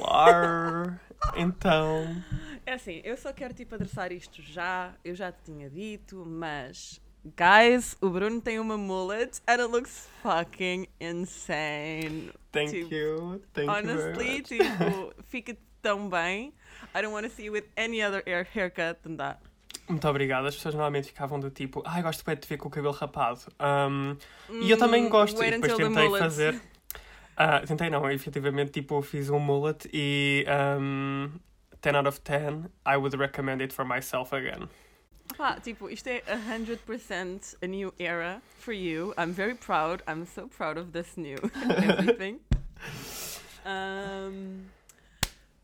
Olá! Então. É assim, eu só quero tipo adressar isto já, eu já te tinha dito, mas guys, o Bruno tem uma mullet and it looks fucking insane. Thank Tipo, you. Thank you. very Honestly, tipo, fica tão bem. I don't want to see you with any other hair haircut than that. Muito obrigado. As pessoas normalmente ficavam do tipo, ai, gosto bem de te ver com o cabelo rapado. Um, e eu também Hum, gosto. wait E depois tentei fazer. Ah, tentei não, efetivamente, tipo, fiz um mullet e um, 10 out of 10, I would recommend it for myself again. Pá, tipo, isto é 100% a new era for you. I'm very proud. I'm so proud of this new everything. Um,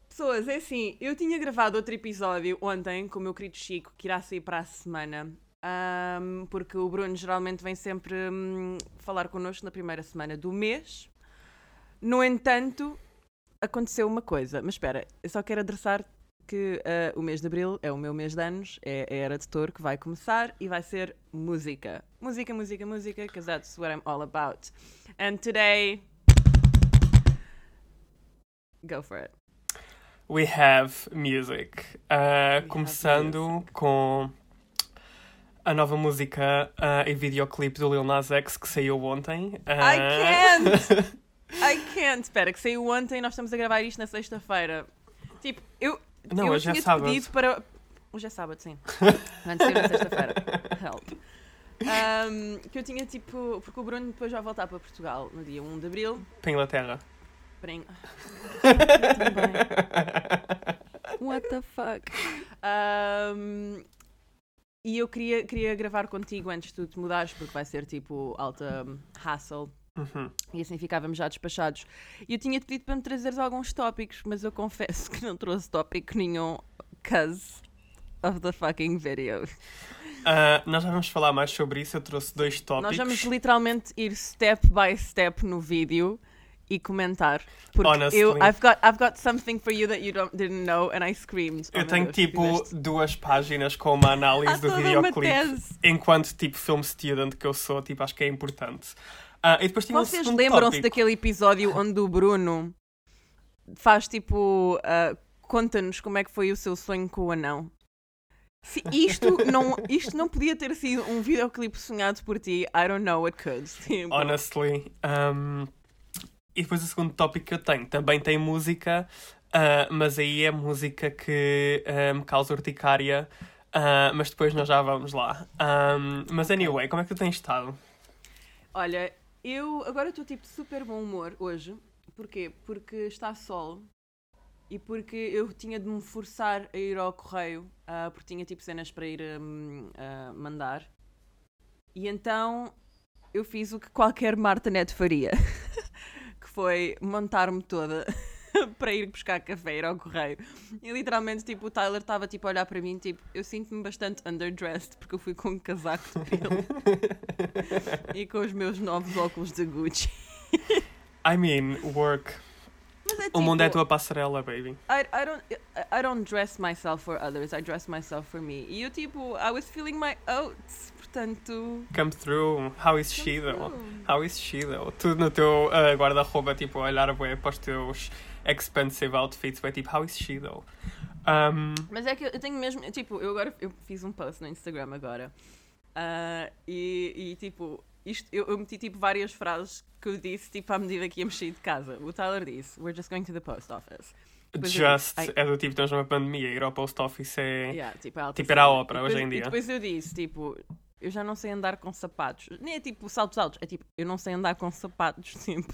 pessoas, é assim, eu tinha gravado outro episódio ontem com o meu querido Chico, que irá sair para a semana. Um, porque o Bruno geralmente vem sempre hum, falar connosco na primeira semana do mês. No entanto, aconteceu uma coisa. Mas espera, eu só quero adressar que uh, o mês de Abril é o meu mês de anos, é a era de touro que vai começar e vai ser música. Música, música, música, because that's what I'm all about. And today... Go for it. We have music. Ah, have começando music. com a nova música ah, e videoclipe do Lil Nas X que saiu ontem. I Ah, can't! I can't! Espera, que saiu ontem e nós estamos a gravar isto na sexta-feira. Tipo, eu, Não, eu hoje é tinha-te sábado. pedido para... Hoje é sábado, sim. Antes de ser na sexta-feira. Help. Um, que eu tinha tipo... Porque o Bruno depois vai voltar para Portugal no dia 1 de Abril. para Inglaterra. Porém... What the fuck? Um, e eu queria, queria gravar contigo antes de tu te mudares, porque vai ser tipo alta um, hassle. Uhum. E assim ficávamos já despachados. E eu tinha-te pedido para me trazeres alguns tópicos, mas eu confesso que não trouxe tópico nenhum, cause of the fucking video. Ah, nós já vamos falar mais sobre isso. Eu trouxe dois tópicos. Nós vamos literalmente ir step by step no vídeo e comentar. Porque Honestly. eu, I've got, I've got something for you that you don't, didn't know, and I screamed. Oh Eu tenho Deus, tipo fizeste- duas páginas com uma análise do videoclipe. Enquanto tipo film student que eu sou, tipo, acho que é importante. Ah, e depois tinha um Vocês segundo lembram-se daquele episódio onde o Bruno faz tipo. ah, Conta-nos como é que foi o seu sonho com o anão. Se isto não, isto não podia ter sido um videoclipe sonhado por ti, I don't know what could. Tipo, Honestly. Um, e depois o segundo tópico que eu tenho também tem música, ah, mas aí é música que me causa urticária. ah, mas depois nós já vamos lá. Um, mas anyway, como é que tu tens estado? Olha, eu agora estou tipo de super bom humor hoje. Porquê? Porque está sol e porque eu tinha de me forçar a ir ao correio ah, porque tinha tipo cenas para ir ah, mandar. E então eu fiz o que qualquer Marta Neto faria, que foi montar-me toda para ir buscar café, ir ao correio. E literalmente, tipo, o Tyler estava tipo a olhar para mim, tipo, eu sinto-me bastante underdressed porque eu fui com um casaco de pelo e com os meus novos óculos de Gucci. I mean, work. É O mundo é a tipo, tua passarela, baby. I, I, don't, I don't dress myself for others, I dress myself for me. E eu, tipo, I was feeling my oats, portanto. Come through. How is she, come though? through. How is she, though? Tu no teu ah, guarda-roupa, tipo, a olhar bué para os teus expensive outfits, vai tipo, how is she, though? Um, Mas é que eu tenho mesmo, tipo, eu agora eu fiz um post no Instagram agora. Ah, e, e, tipo, isto, eu, eu meti tipo várias frases que eu disse tipo à medida que ia mexer de casa. O Tyler disse, we're just going to the post office. Depois just disse, "Ai, é do tipo, estamos numa pandemia, ir ao post office é. Yeah, tipo, é Tipo, era a cena. ópera E depois- hoje em E dia. depois eu disse, tipo, eu já não sei andar com sapatos. Nem é tipo saltos altos, é tipo, eu não sei andar com sapatos, tipo.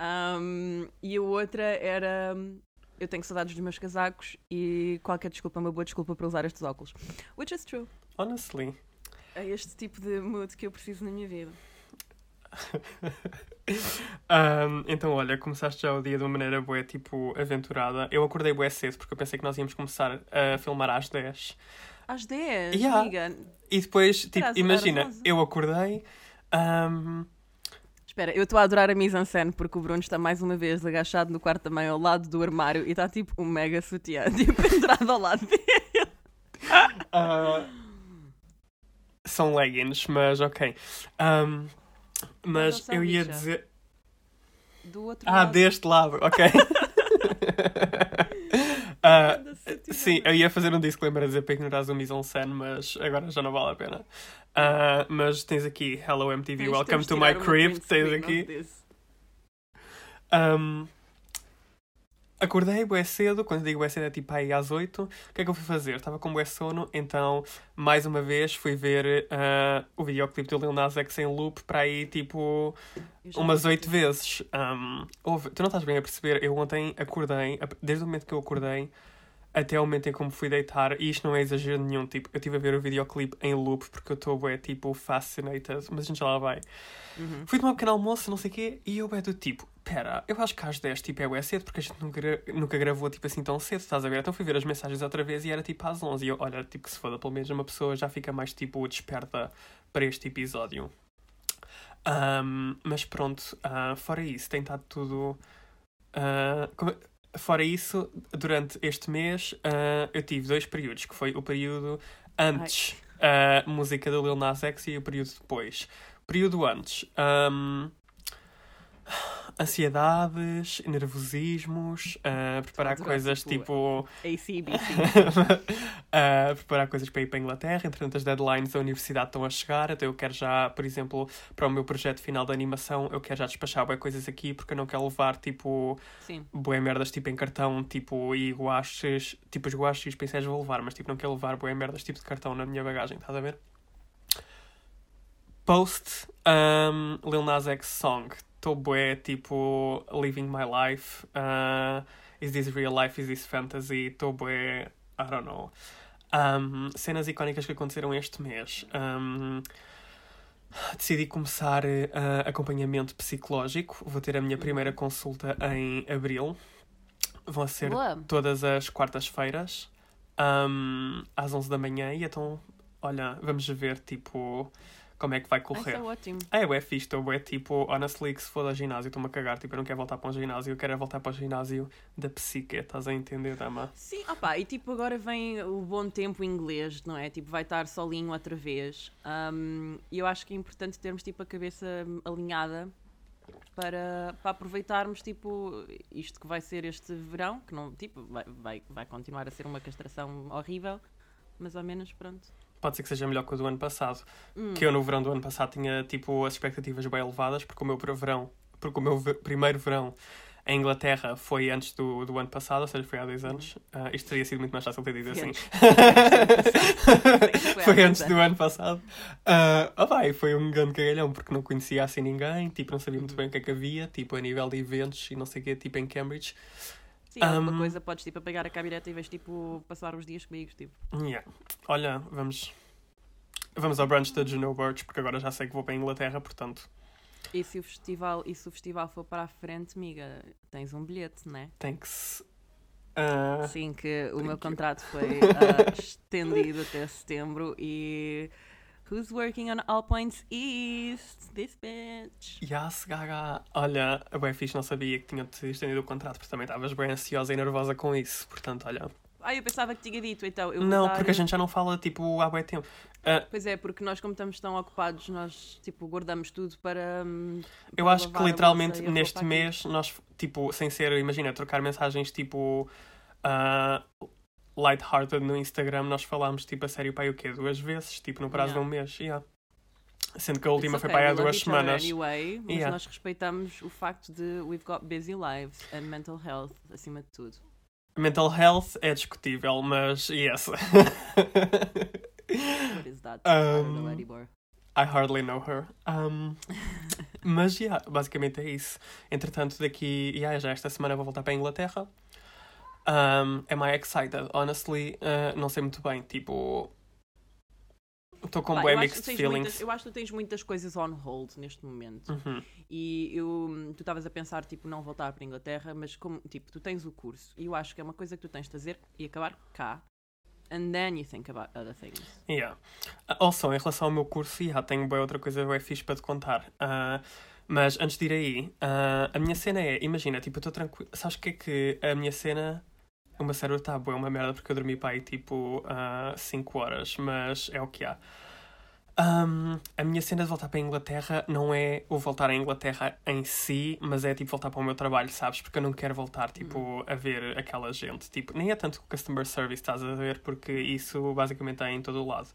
Um, e a outra era. Eu tenho saudades dos meus casacos e qualquer desculpa é uma boa desculpa para usar estes óculos. Which is true. Honestly. É este tipo de mood que eu preciso na minha vida. Um, então, olha, começaste já o dia de uma maneira bué, tipo, aventurada. Eu acordei bué cedo porque eu pensei que nós íamos começar a filmar às 10. Às 10, Yeah. amiga. E depois, tipo, imagina, era às 11. eu acordei. um, Espera, eu estou a adorar a mise-en-scène porque o Bruno está mais uma vez agachado no quarto mãe ao lado do armário e está tipo um mega sutiã, tipo pendurado ao lado dele. ah, são leggings, mas ok. Um, mas eu ia dizer. Do outro Ah, lado. deste lado, ok. Sentido, sim, eu ia fazer um disclaimer a dizer para ignorares o mise-en-scène, mas agora já não vale a pena. Ah, mas tens aqui Hello MTV, Welcome to my crib. Tens aqui. Um, acordei bué cedo, quando digo bué cedo é tipo aí às 8. O que é que eu fui fazer? Estava com bué sono, então mais uma vez fui ver ah, o videoclipe do Lil Nas X em loop para aí tipo umas vi oito tudo. vezes. Um, houve- tu não estás bem a perceber, eu ontem acordei, desde o momento que eu acordei até o momento em que me fui deitar, e isto não é exagero nenhum, tipo, eu estive a ver o videoclipe em loop porque eu estou bué tipo fascinated, mas a gente já lá vai. Uhum. Fui tomar um pequeno almoço, não sei o quê, e eu é do tipo, pera, eu acho que às 10 tipo, é bué cedo, porque a gente nunca, nunca gravou tipo assim tão cedo, estás a ver? Então fui ver as mensagens outra vez e era tipo às 11, e eu, olha, tipo, que se foda, pelo menos uma pessoa já fica mais tipo desperta para este episódio. Ahm, mas pronto, ah, fora isso, tem estado tudo. ah, como- fora isso, durante este mês ah, eu tive dois períodos, que foi o período antes a música do Lil Nas X e o período depois. Período antes. ahm, ansiedades, nervosismos, ah, preparar coisas tipo, ACBC. a preparar coisas para ir para a Inglaterra. Entretanto, as deadlines da universidade estão a chegar. Então, eu quero já, por exemplo, para o meu projeto final de animação, eu quero já despachar bué coisas aqui porque eu não quero levar tipo Sim. bué merdas tipo em cartão tipo, e guaches. Tipo, os guaches e os pincéis vou levar, mas tipo, não quero levar bué merdas tipo de cartão na minha bagagem, estás a ver? Post um, Lil Nas X Song. Estou bué tipo Living My Life. uh, is this real life? Is this fantasy? Estou bué. I don't know. Um, cenas icónicas que aconteceram este mês. Um, decidi começar uh, acompanhamento psicológico. Vou ter a minha primeira consulta em abril. Vão ser Boa. todas as quartas-feiras, um, às 11 da manhã. E então, olha, vamos ver, tipo, como é que vai Isso correr. é ótimo. É, é fixe, estou é tipo, honestly, que se for ao ginásio, estou-me a cagar, tipo, eu não quero voltar para um ginásio, eu quero é voltar para o ginásio da psique, estás a entender, dama? Sim, opá, e tipo agora vem o bom tempo inglês, não é? Tipo, vai estar solinho outra vez. Um, E eu acho que é importante termos tipo a cabeça alinhada para, para aproveitarmos tipo isto que vai ser este verão, que não, tipo, vai, vai, vai continuar a ser uma castração horrível, mas ao menos pronto. Pode ser que seja melhor que o do ano passado, Hum. que eu no verão do ano passado tinha, tipo, as expectativas bem elevadas, porque o meu verão, porque o meu primeiro verão em Inglaterra foi antes do, do ano passado, ou seja, foi há dois anos. Ah, isto teria sido muito mais fácil ter dito assim. Foi antes do ano passado. Ah, ah, vai, foi um grande cagalhão, porque não conhecia assim ninguém, tipo, não sabia muito bem o que é que havia, tipo, a nível de eventos e não sei o quê, tipo, em Cambridge. Sim, alguma Um, coisa podes tipo pegar a cabineta e vais tipo passar os dias comigo, tipo. Yeah. Olha, vamos. Vamos ao brunch da Juno Birch, porque agora já sei que vou para a Inglaterra, portanto, E se o festival, e se o festival for para a frente, amiga, tens um bilhete, não é? tem que se. ah, Sim, que o meu you. contrato foi ah, estendido até setembro e. Who's working on All Points East? This bitch. Yes, gaga. Olha, a bem fixe não sabia que tinha-te estendido o contrato, porque também estavas bem ansiosa e nervosa com isso. Portanto, olha. Ah, eu pensava que tinha dito, então eu Não, porque a gente já não fala, tipo, há bem tempo. Ah, Pois é, porque nós, como estamos tão ocupados, nós tipo guardamos tudo para. hum, eu para acho que literalmente neste mês, nós, tipo, sem ser, imagina, trocar mensagens tipo. ah, lighthearted no Instagram, nós falámos, tipo, a sério, pai, o quê? Duas vezes, tipo, no prazo Yeah. de um mês. Yeah. Sendo que a última It's foi okay, para há duas semanas. Anyway, mas Yeah. nós respeitamos o facto de we've got busy lives and mental health acima de tudo. Mental health é discutível, mas yes. What is that? I don't know Um. I hardly know her. Um, mas, yeah, basicamente é isso. Entretanto, daqui, yeah, já esta semana vou voltar para a Inglaterra. Um, am I excited? Honestly, uh, não sei muito bem. Tipo, estou com que mixed feelings. muitas, eu acho que tu tens muitas coisas on hold neste momento. Uhum. E eu, tu estavas a pensar, tipo, não voltar para a Inglaterra, mas como, tipo, tu tens o curso e eu acho que é uma coisa que tu tens de fazer e acabar cá. And then you think about other things. Yeah. Uh, Also, em relação ao meu curso, yeah, tenho bem outra coisa bem fixe para te contar. Uh, mas antes de ir aí, uh, a minha cena é, imagina, tipo, eu estou tranquilo. Sabes o que é que a minha cena. O meu cérebro está é uma merda porque eu dormi para aí tipo 5 horas, mas é o que há. Um, a minha cena de voltar para a Inglaterra não é o voltar à Inglaterra em si, mas é tipo voltar para o meu trabalho, sabes? Porque eu não quero voltar tipo Hum. a ver aquela gente. Tipo, nem é tanto o customer service, estás a ver? Porque isso basicamente é em todo o lado.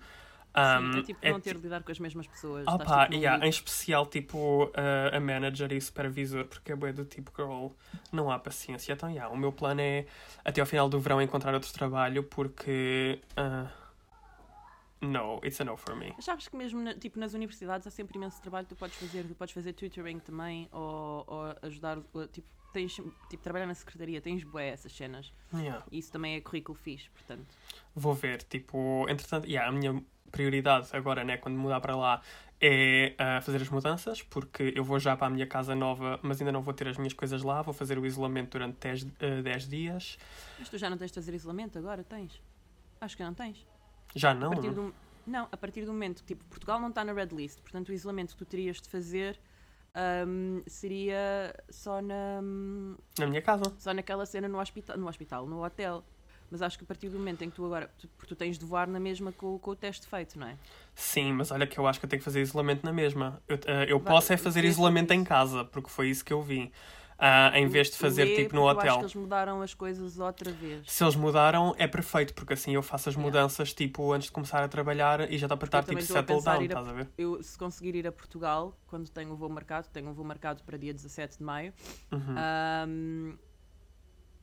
Um, Sim, é tipo não ter de lidar com as mesmas pessoas. Opa, estás, tipo, yeah, em especial tipo uh, a manager e o supervisor, porque é bué do tipo girl, não há paciência. Então, yeah, o meu plano é até ao final do verão encontrar outro trabalho, porque uh, no, it's a no for me. Sabes que mesmo na- tipo, nas universidades há sempre imenso trabalho que tu podes fazer. Tu podes fazer tutoring também ou, ou ajudar. ou, tipo, tens, tipo, trabalhar na secretaria, tens bué essas cenas. Yeah. E isso também é currículo fixe, portanto. Vou ver, tipo, entretanto, yeah, a minha prioridade agora, né, quando mudar para lá, é uh, fazer as mudanças, porque eu vou já para a minha casa nova, mas ainda não vou ter as minhas coisas lá, vou fazer o isolamento durante 10, uh, 10 dias. Mas tu já não tens de fazer isolamento agora? Tens? Acho que não tens. Já não? A partir do, não, a partir do momento que tipo, Portugal não está na red list, portanto o isolamento que tu terias de fazer ahm, seria só na Na minha casa. só naquela cena no hospital, no hospital, no hotel. Mas acho que a partir do momento em que tu agora, tu, porque tu tens de voar na mesma com, com o teste feito, não é? Sim, mas olha que eu acho que eu tenho que fazer isolamento na mesma. Eu, uh, eu Vai, posso é fazer isolamento em casa, porque foi isso que eu vi. Uh, em vez de fazer Lê, tipo no Eu acho hotel. que eles mudaram as coisas outra vez. Se eles mudaram, é perfeito, porque assim eu faço as mudanças tipo antes de começar a trabalhar e já está para estar tipo settle down, a- estás a ver? Eu, se conseguir ir a Portugal, quando tenho o voo marcado, tenho um voo marcado para dia 17 de maio, Uhum. Ahm,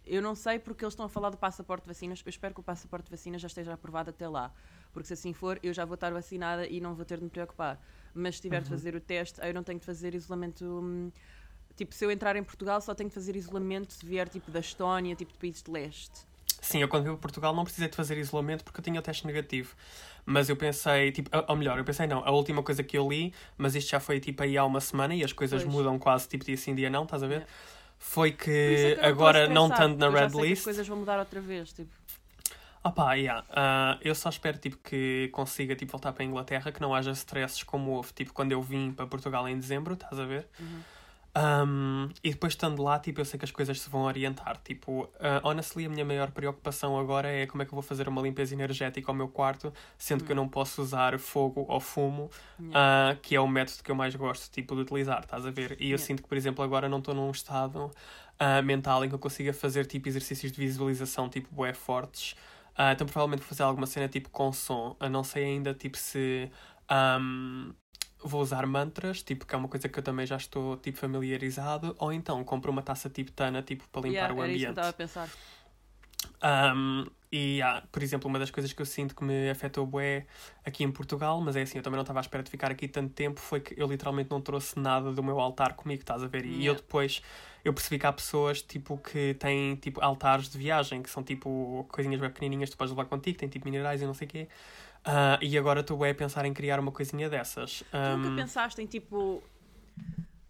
eu não sei porque eles estão a falar do passaporte de vacinas. Eu espero que o passaporte de vacinas já esteja aprovado até lá. Porque se assim for, eu já vou estar vacinada e não vou ter de me preocupar. Mas se tiver de Uhum. fazer o teste, aí eu não tenho de fazer isolamento. hum, Tipo, se eu entrar em Portugal, só tenho de fazer isolamento se vier tipo da Estónia, tipo de países de leste. Sim, eu quando vim para Portugal não precisei de fazer isolamento porque eu tinha o teste negativo. Mas eu pensei, tipo, ou melhor, eu pensei não, a última coisa que eu li, mas isto já foi tipo aí há uma semana e as coisas Pois. mudam quase tipo dia sim, dia não, estás a ver? Yeah. Foi isso é que que agora não estando na red que list. As coisas vão mudar outra vez. Tipo. Opa, yeah. ah, eu só espero tipo, que consiga tipo, voltar para a Inglaterra, que não haja stresses como houve tipo, quando eu vim para Portugal em dezembro, estás a ver? Uhum. Um, e depois estando lá, tipo, eu sei que as coisas se vão orientar. Tipo, uh, honestly, a minha maior preocupação agora é como é que eu vou fazer uma limpeza energética ao meu quarto, sendo que eu não posso usar fogo ou fumo, uh, que é o método que eu mais gosto, tipo, de utilizar, estás a ver? E eu sinto que, por exemplo, agora não estou num estado uh, mental em que eu consiga fazer, tipo, exercícios de visualização, tipo, bué fortes. Então, provavelmente vou fazer alguma cena, tipo, com som. Eu não sei ainda, tipo, se... um, vou usar mantras, tipo, que é uma coisa que eu também já estou, tipo, familiarizado. Ou então, compro uma taça tibetana, tipo, para limpar Yeah, o era isso que eu ambiente. estava a pensar. Um, e, ah, por exemplo, uma das coisas que eu sinto que me afetou bué aqui em Portugal, mas é assim, eu também não estava à espera de ficar aqui tanto tempo, foi que eu literalmente não trouxe nada do meu altar comigo, estás a ver? E eu Yeah. depois, eu percebi que há pessoas, tipo, que têm, tipo, altares de viagem, que são, tipo, coisinhas bem pequenininhas que tu podes levar contigo, tem, tipo, minerais e não sei o quê. Ah, e agora estou bué a pensar em criar uma coisinha dessas. Tu Um, nunca pensaste em tipo.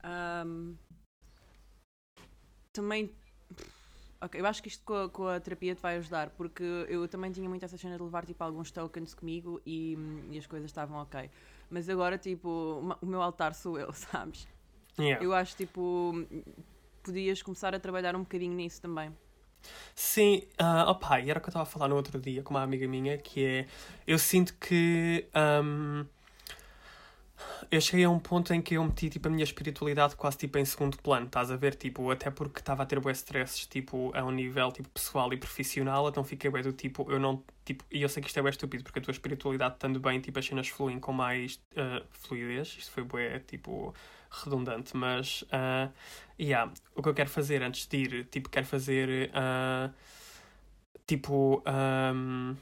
ahm, também. Ok, eu acho que isto com a, com a terapia te vai ajudar, porque eu também tinha muito essa cena de levar tipo alguns tokens comigo e, e as coisas estavam ok. Mas agora, tipo, o meu altar sou eu, sabes? yeah. Eu acho tipo. Podias começar a trabalhar um bocadinho nisso também. Sim, ah, opa, e era o que eu estava a falar no outro dia com uma amiga minha, que é, eu sinto que ahm, eu cheguei a um ponto em que eu meti tipo, a minha espiritualidade quase tipo, em segundo plano, estás a ver? Tipo, até porque estava a ter bué stresses tipo, a um nível tipo, pessoal e profissional, então fiquei bué do tipo, eu não, tipo, e eu sei que isto é bué estúpido, porque a tua espiritualidade estando bem, tipo, as cenas fluem com mais ah, fluidez, isto foi bué, tipo, redundante, mas, ah, yeah, o que eu quero fazer antes de ir, tipo, quero fazer, ah, tipo, ahm,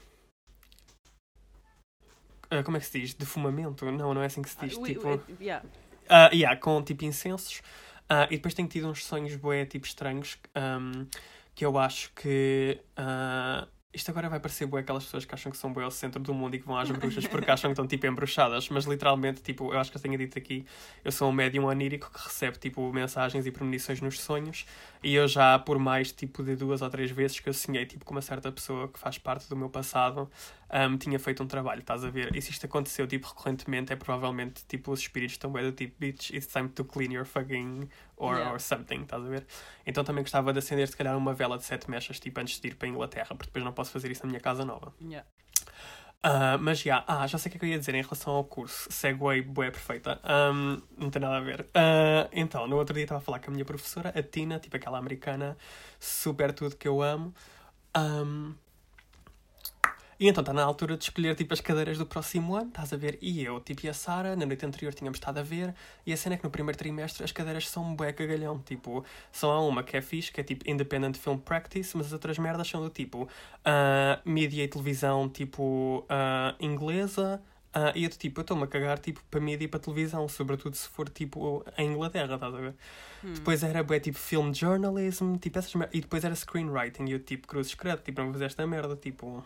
ah, como é que se diz? Defumamento? Não, não é assim que se diz, ui, tipo... ui, yeah. Ah, yeah, com tipo incensos. Ah, e depois tenho tido uns sonhos bué, tipo estranhos, ahm, que eu acho que. ah, isto agora vai parecer bué aquelas pessoas que acham que são bué o centro do mundo e que vão às bruxas porque acham que estão tipo embruxadas, mas literalmente, tipo, eu acho que eu tenho dito aqui, eu sou um médium onírico que recebe tipo mensagens e premonições nos sonhos e eu já por mais tipo de duas ou três vezes que eu sonhei tipo com uma certa pessoa que faz parte do meu passado, ahm, tinha feito um trabalho, estás a ver? E se isto aconteceu tipo recorrentemente, é provavelmente tipo os espíritos estão bué do tipo, bitch, it's time to clean your fucking or, Yeah. or something, estás a ver? Então também gostava de acender se calhar uma vela de sete mechas tipo antes de ir para a Inglaterra, porque depois não posso fazer isso na minha casa nova. Yeah. Ah, mas já, ah, já sei o que é que eu ia dizer em relação ao curso. Segway, boé perfeita. Ahm, não tem nada a ver. Ah, então, no outro dia estava a falar com a minha professora, a Tina, tipo aquela americana, super tudo que eu amo. Ahm, e então está na altura de escolher tipo as cadeiras do próximo ano, estás a ver? E eu, tipo, e a Sara, na noite anterior tínhamos estado a ver, e a cena é que no primeiro trimestre as cadeiras são um bué cagalhão, tipo, só há uma que é fixe, que é tipo Independent Film Practice, mas as outras merdas são do tipo ah, mídia e televisão, tipo, ah, inglesa, ah, e eu do tipo, eu estou-me a cagar, tipo, para mídia e para televisão, sobretudo se for, tipo, em Inglaterra, estás a ver? Depois era, bué, tipo, film journalism, tipo, essas mer- e depois era screenwriting, e eu, tipo, cruzes credo, tipo, não vou fazer esta merda, tipo...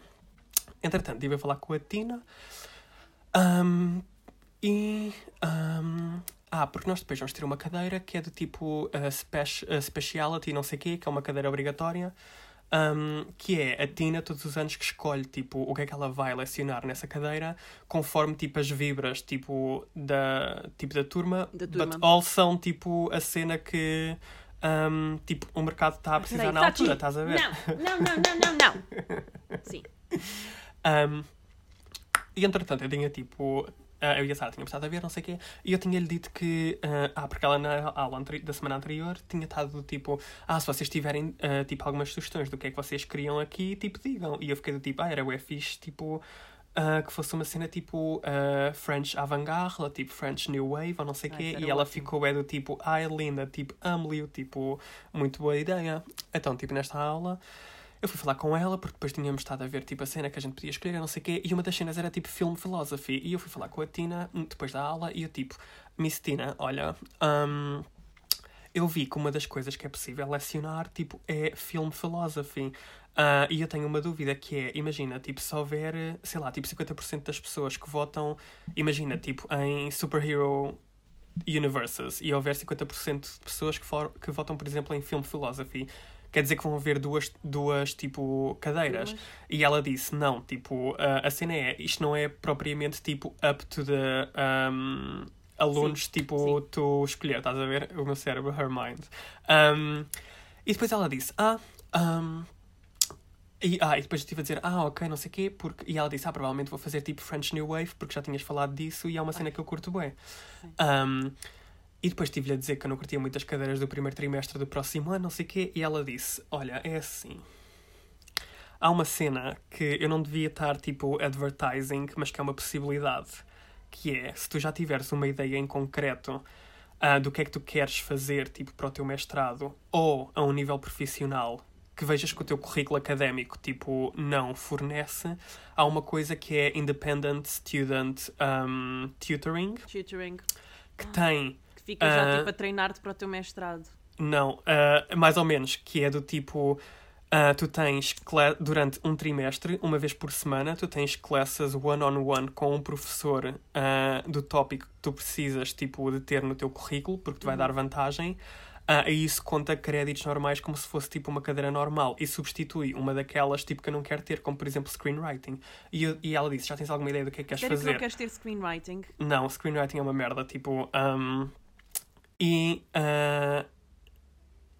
Entretanto, estive a falar com a Tina. Ahm, e. ahm, ah, porque nós depois vamos ter uma cadeira que é do tipo uh, spec, uh, Speciality, não sei o quê, que é uma cadeira obrigatória. ahm, que é a Tina todos os anos que escolhe tipo o que é que ela vai lecionar nessa cadeira conforme tipo as vibras tipo da tipo da turma, Da but turma. all são tipo a cena que ahm, tipo o mercado está a precisar Peraí, na altura, estás a ver? Não, não, não, não, não, não. Sim. Um, e entretanto, eu tinha tipo. ah, eu e a Sara tínhamos estado a ver, não sei o quê, e eu tinha-lhe dito que. ah, ah, porque ela na aula da semana anterior tinha estado do tipo. Ah, se vocês tiverem ah, tipo algumas sugestões do que é que vocês queriam aqui, tipo, digam. E eu fiquei do tipo, ah, era o fixe, tipo. ah, que fosse uma cena tipo ah, French avant-garde, tipo French New Wave ou não sei o quê, e ela ótimo. ficou é do tipo, ai linda, tipo, amo-lhe, tipo, muito boa ideia. Então, tipo, nesta aula, eu fui falar com ela, porque depois tínhamos estado a ver tipo a cena que a gente podia escolher, não sei o quê, e uma das cenas era tipo film philosophy. E eu fui falar com a Tina hum, depois da aula, e eu tipo, Miss Tina, olha, hum, eu vi que uma das coisas que é possível lecionar tipo é film philosophy. Ah, e eu tenho uma dúvida que é, imagina, tipo, se houver, sei lá, tipo 50% das pessoas que votam, imagina, tipo, em superhero universes e houver 50% de pessoas que, for, que votam, por exemplo, em film philosophy, quer dizer que vão haver duas, duas tipo, cadeiras. E ela disse, não, tipo, a a cena é, isto não é propriamente, tipo, up to the um, alunos, tipo, sim. tu escolher, estás a ver? O meu cérebro, her mind. Um, e depois ela disse, ah, um, e, ah, e depois eu estive a dizer, ah, ok, não sei o quê, porque... E ela disse, ah, provavelmente vou fazer tipo French New Wave, porque já tinhas falado disso e é uma cena que eu curto bem. Sim. Um, e depois estive-lhe a dizer que eu não curtia muitas cadeiras do primeiro trimestre do próximo ano, não sei o quê, e ela disse, olha, é assim... Há uma cena que eu não devia estar, tipo, advertising, mas que é uma possibilidade, que é, se tu já tiveres uma ideia em concreto ah, do que é que tu queres fazer, tipo, para o teu mestrado, ou a um nível profissional, que vejas que o teu currículo académico, tipo, não fornece, há uma coisa que é Independent Student um, Tutoring, Tutoring. que tem Que fica já Ah. tipo a treinar-te para o teu mestrado. Não, ah, mais ou menos, que é do tipo. ah, tu tens durante um trimestre, uma vez por semana, tu tens classes one-on-one com um professor do tópico que tu precisas tipo, de ter no teu currículo, porque te vai Uhum. dar vantagem. Ah, e isso conta créditos normais como se fosse tipo uma cadeira normal e substitui uma daquelas tipo que eu não quero ter, como por exemplo screenwriting. E, eu- e ela disse: Já tens alguma ideia do que é que queres Sério que fazer? não queres ter screenwriting? Não, screenwriting é uma merda, tipo. um, e ah,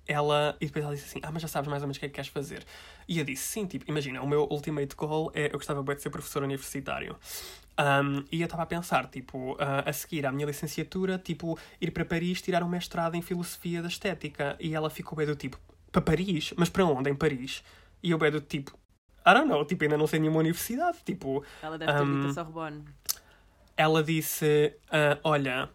ela. E depois ela disse assim: Ah, mas já sabes mais ou menos o que é que queres fazer. E eu disse: Sim, tipo, imagina, o meu ultimate goal é. Eu gostava bem de ser professor universitário. Um, e eu estava a pensar, tipo, ah, a seguir à minha licenciatura, tipo, ir para Paris tirar um mestrado em filosofia da estética. E ela ficou bem do tipo: Para Paris? Mas para onde? Em Paris? E eu bem do tipo. I don't know, tipo, ainda não sei nenhuma universidade. Tipo, Ela deve ter Um, dito a Sorbonne. ela disse: ah, Olha,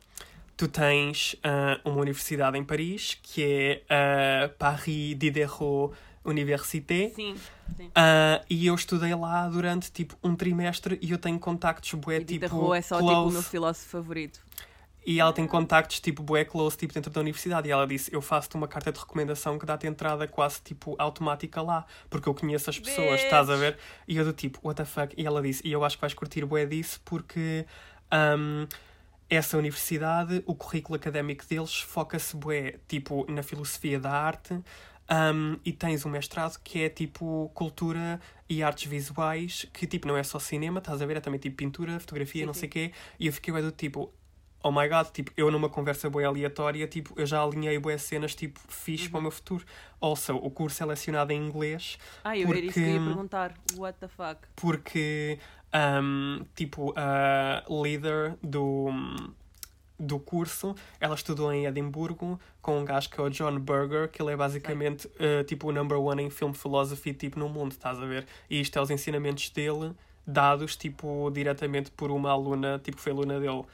tu tens ah, uma universidade em Paris que é a Paris Diderot Université. Sim, sim. ah, e eu estudei lá durante tipo um trimestre e eu tenho contactos bué E tipo Diderot é só tipo o close meu filósofo favorito. e ela tem contactos tipo bué close tipo dentro da universidade e ela disse eu faço-te uma carta de recomendação que dá-te entrada quase tipo automática lá porque eu conheço as pessoas Bitch. estás a ver e eu do tipo what the fuck e ela disse e eu acho que vais curtir bué disso porque ahm, essa universidade o currículo académico deles foca-se bué tipo na filosofia da arte ahm, e tens um mestrado que é tipo cultura e artes visuais que tipo não é só cinema estás a ver é também tipo pintura fotografia Sim, não sim. sei o quê e eu fiquei bué do tipo oh my god, tipo, eu numa conversa bem aleatória, tipo, eu já alinhei boas cenas, tipo, fixe Uhum. para o meu futuro. Also, o curso é lecionado em inglês, Ah, eu era isso que eu ia Porque- perguntar. What the fuck? porque um, tipo, a líder do, do curso, ela estudou em Edimburgo com um gajo que é o John Berger, que ele é basicamente uh, tipo o number one em film philosophy tipo, no mundo, estás a ver? E isto é os ensinamentos dele, dados tipo diretamente por uma aluna, tipo, foi aluna dele.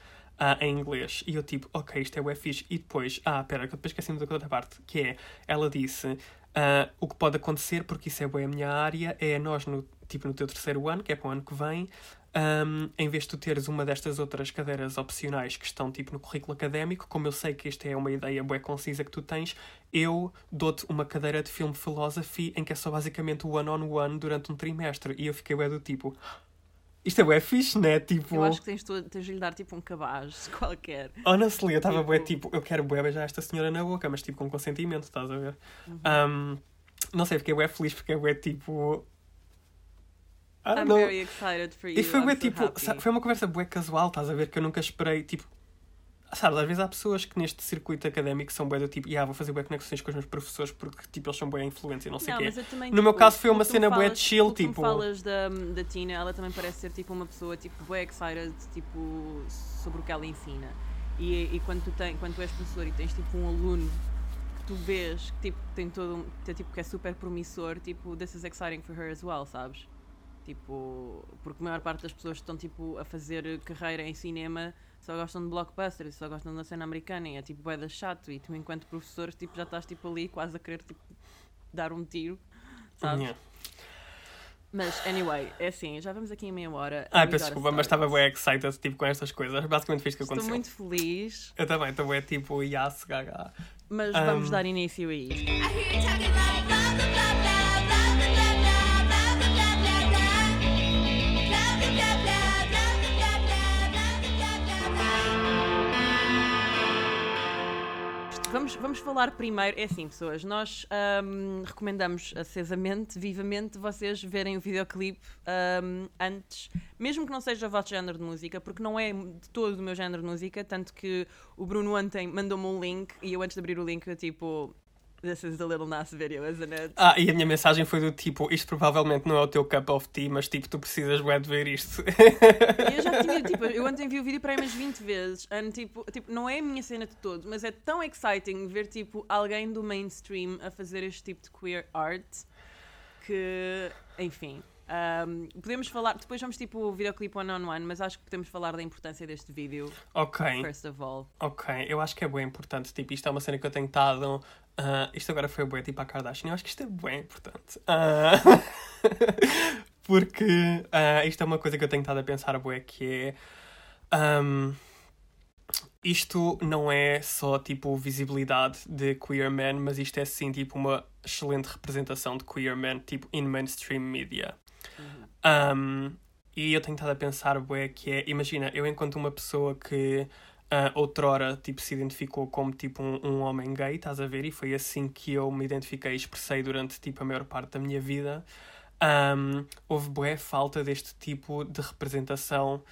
Uh, em inglês. E eu tipo, ok, isto é o fixe. E depois, ah, pera, que eu depois esqueci-me da outra parte, que é, ela disse, uh, o que pode acontecer, porque isso é bem a minha área, é nós, no, tipo, no teu terceiro ano, que é para o ano que vem, um, em vez de tu teres uma destas outras cadeiras opcionais que estão tipo no currículo académico, como eu sei que esta é uma ideia bem concisa que tu tens, eu dou-te uma cadeira de film philosophy em que é só basicamente one-on-one -on -one durante um trimestre. E eu fiquei bem do tipo. Isto é bué fixe, né? Tipo... Eu acho que tens, tu, tens de lhe dar tipo um cabaz qualquer. Honestly, eu estava tipo... bué tipo, eu quero bué beijar esta senhora na boca, mas tipo com consentimento, estás a ver? Uhum. Um, não sei, fiquei bué feliz porque é bué tipo I'm não. very excited for you. E foi, so tipo, happy. foi uma conversa bué casual, estás a ver? Que eu nunca esperei, tipo. Sabes, às vezes há pessoas que neste circuito académico são bué do tipo, ah, vou fazer bué conexões com os meus professores porque tipo, eles são bué influentes e não sei o quê. No tipo, meu caso foi uma cena bué de chill, tipo. Tu falas da, da Tina, ela também parece ser tipo uma pessoa tipo bué excited, tipo, sobre o que ela ensina. E, e quando, tu tem, quando tu és professor e tens tipo um aluno que tu vês que tipo, tem todo um, tipo, que é super promissor, tipo, this is exciting for her as well, sabes? Tipo, porque a maior parte das pessoas que estão tipo, a fazer carreira em cinema só gostam de blockbusters, só gostam da cena americana e é tipo bué chato e tu enquanto professor tipo, já estás tipo, ali quase a querer tipo, dar um tiro, sabes? Yeah. Mas, anyway, é assim, já vamos aqui em meia hora. Ai, peço desculpa, mas estava bem excited tipo, com estas coisas. Basicamente fez o que Estou aconteceu. Estou muito feliz. Eu também, estou bem tipo, yes, gaga. Mas um... vamos dar início a isto. Vamos, vamos falar primeiro. É assim, pessoas, nós um, recomendamos acesamente, vivamente, vocês verem o videoclipe um, antes, mesmo que não seja o vosso género de música, porque não é de todo o meu género de música, tanto que o Bruno ontem mandou-me um link e eu antes de abrir o link eu tipo This is the Little Nas video, isn't it? Ah, e a minha mensagem foi do tipo: Isto provavelmente não é o teu cup of tea, mas tipo, tu precisas bué de ver isto. eu já tinha, tipo, eu ontem vi o vídeo para aí umas 20 vezes. And, tipo, tipo, não é a minha cena de todo, mas é tão exciting ver tipo, alguém do mainstream a fazer este tipo de queer art que, enfim. Um, podemos falar, depois vamos tipo o videoclipe one on one, mas acho que podemos falar da importância deste vídeo. Ok. First of all. Ok, eu acho que é bem importante. Tipo, isto é uma cena que eu tenho estado. Uh, isto agora foi bem tipo a Kardashian. Eu acho que isto é bem importante. Uh, porque uh, isto é uma coisa que eu tenho estado a pensar, bué, que é. Um, isto não é só tipo visibilidade de queer men, mas isto é sim tipo uma excelente representação de queer men tipo in mainstream media. Um, e eu tenho estado a pensar, bué, que é, imagina, eu enquanto uma pessoa que uh, outrora, tipo, se identificou como, tipo, um, um, homem gay, estás a ver? E foi assim que eu me identifiquei e expressei durante, tipo, a maior parte da minha vida. Um, houve bué falta deste tipo de representação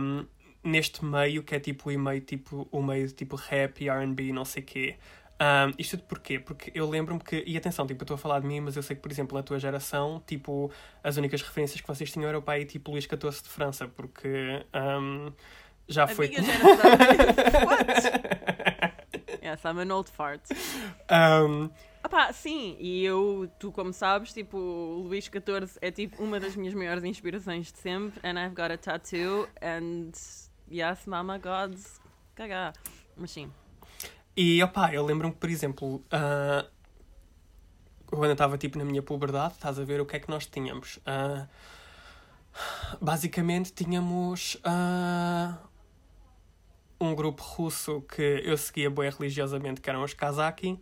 um, neste meio, que é, tipo, o meio, tipo, o meio, tipo, rap e R&B, não sei quê. Um, isto tudo porquê? Porque eu lembro-me que, e atenção, tipo, eu estou a falar de mim, mas eu sei que, por exemplo, a tua geração, tipo, as únicas referências que vocês tinham era o pai tipo Luís XIV de França, porque um, já a foi. Minha geração. What? yes, I'm an old fart. Um, Epá, sim, e eu, tu como sabes, tipo, Luís XIV é tipo uma das minhas maiores inspirações de sempre, and I've got a tattoo, and yes, mama gods, cagar. Mas sim. E opá, eu lembro-me que, por exemplo, uh, quando eu estava tipo na minha puberdade, estás a ver o que é que nós tínhamos. Uh, basicamente tínhamos uh, um grupo russo que eu seguia bem religiosamente, que eram os Kazaki,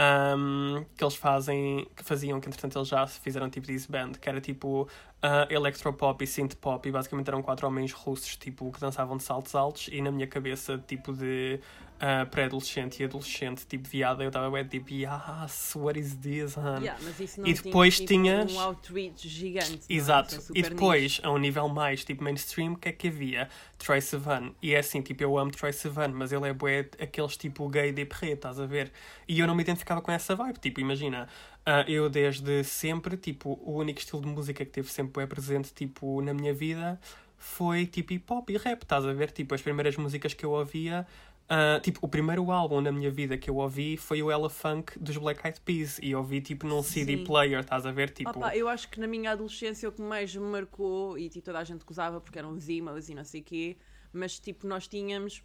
um, que eles fazem, que faziam, que entretanto eles já fizeram tipo disband, que era tipo uh, electropop e synth pop, e basicamente eram quatro homens russos tipo que dançavam de saltos altos, e na minha cabeça tipo de uh, pré-adolescente e adolescente, tipo viada, eu estava bem tipo, yes, what is this, huh? Yeah, e depois tinha, tipo, tinhas. um outreach gigante. É? Exato. É? E depois, niche. a um nível mais tipo mainstream, o que é que havia? Troy Sivan. E é assim, tipo, eu amo Troy Sivan, mas ele é bué aqueles tipo gay de perre, estás a ver? E eu não me identificava com essa vibe. Tipo, imagina, ah, eu desde sempre, tipo, o único estilo de música que teve sempre bem presente, tipo, na minha vida foi tipo hip hop e rap, estás a ver? Tipo, as primeiras músicas que eu ouvia Uh, tipo, o primeiro álbum na minha vida que eu ouvi foi o Ella Funk dos Black Eyed Peas e ouvi tipo num CD Sim. player, estás a ver? Tipo, Opa, eu acho que na minha adolescência o que mais me marcou, e tipo, toda a gente gozava porque eram os emos e não sei o quê, mas tipo, nós tínhamos.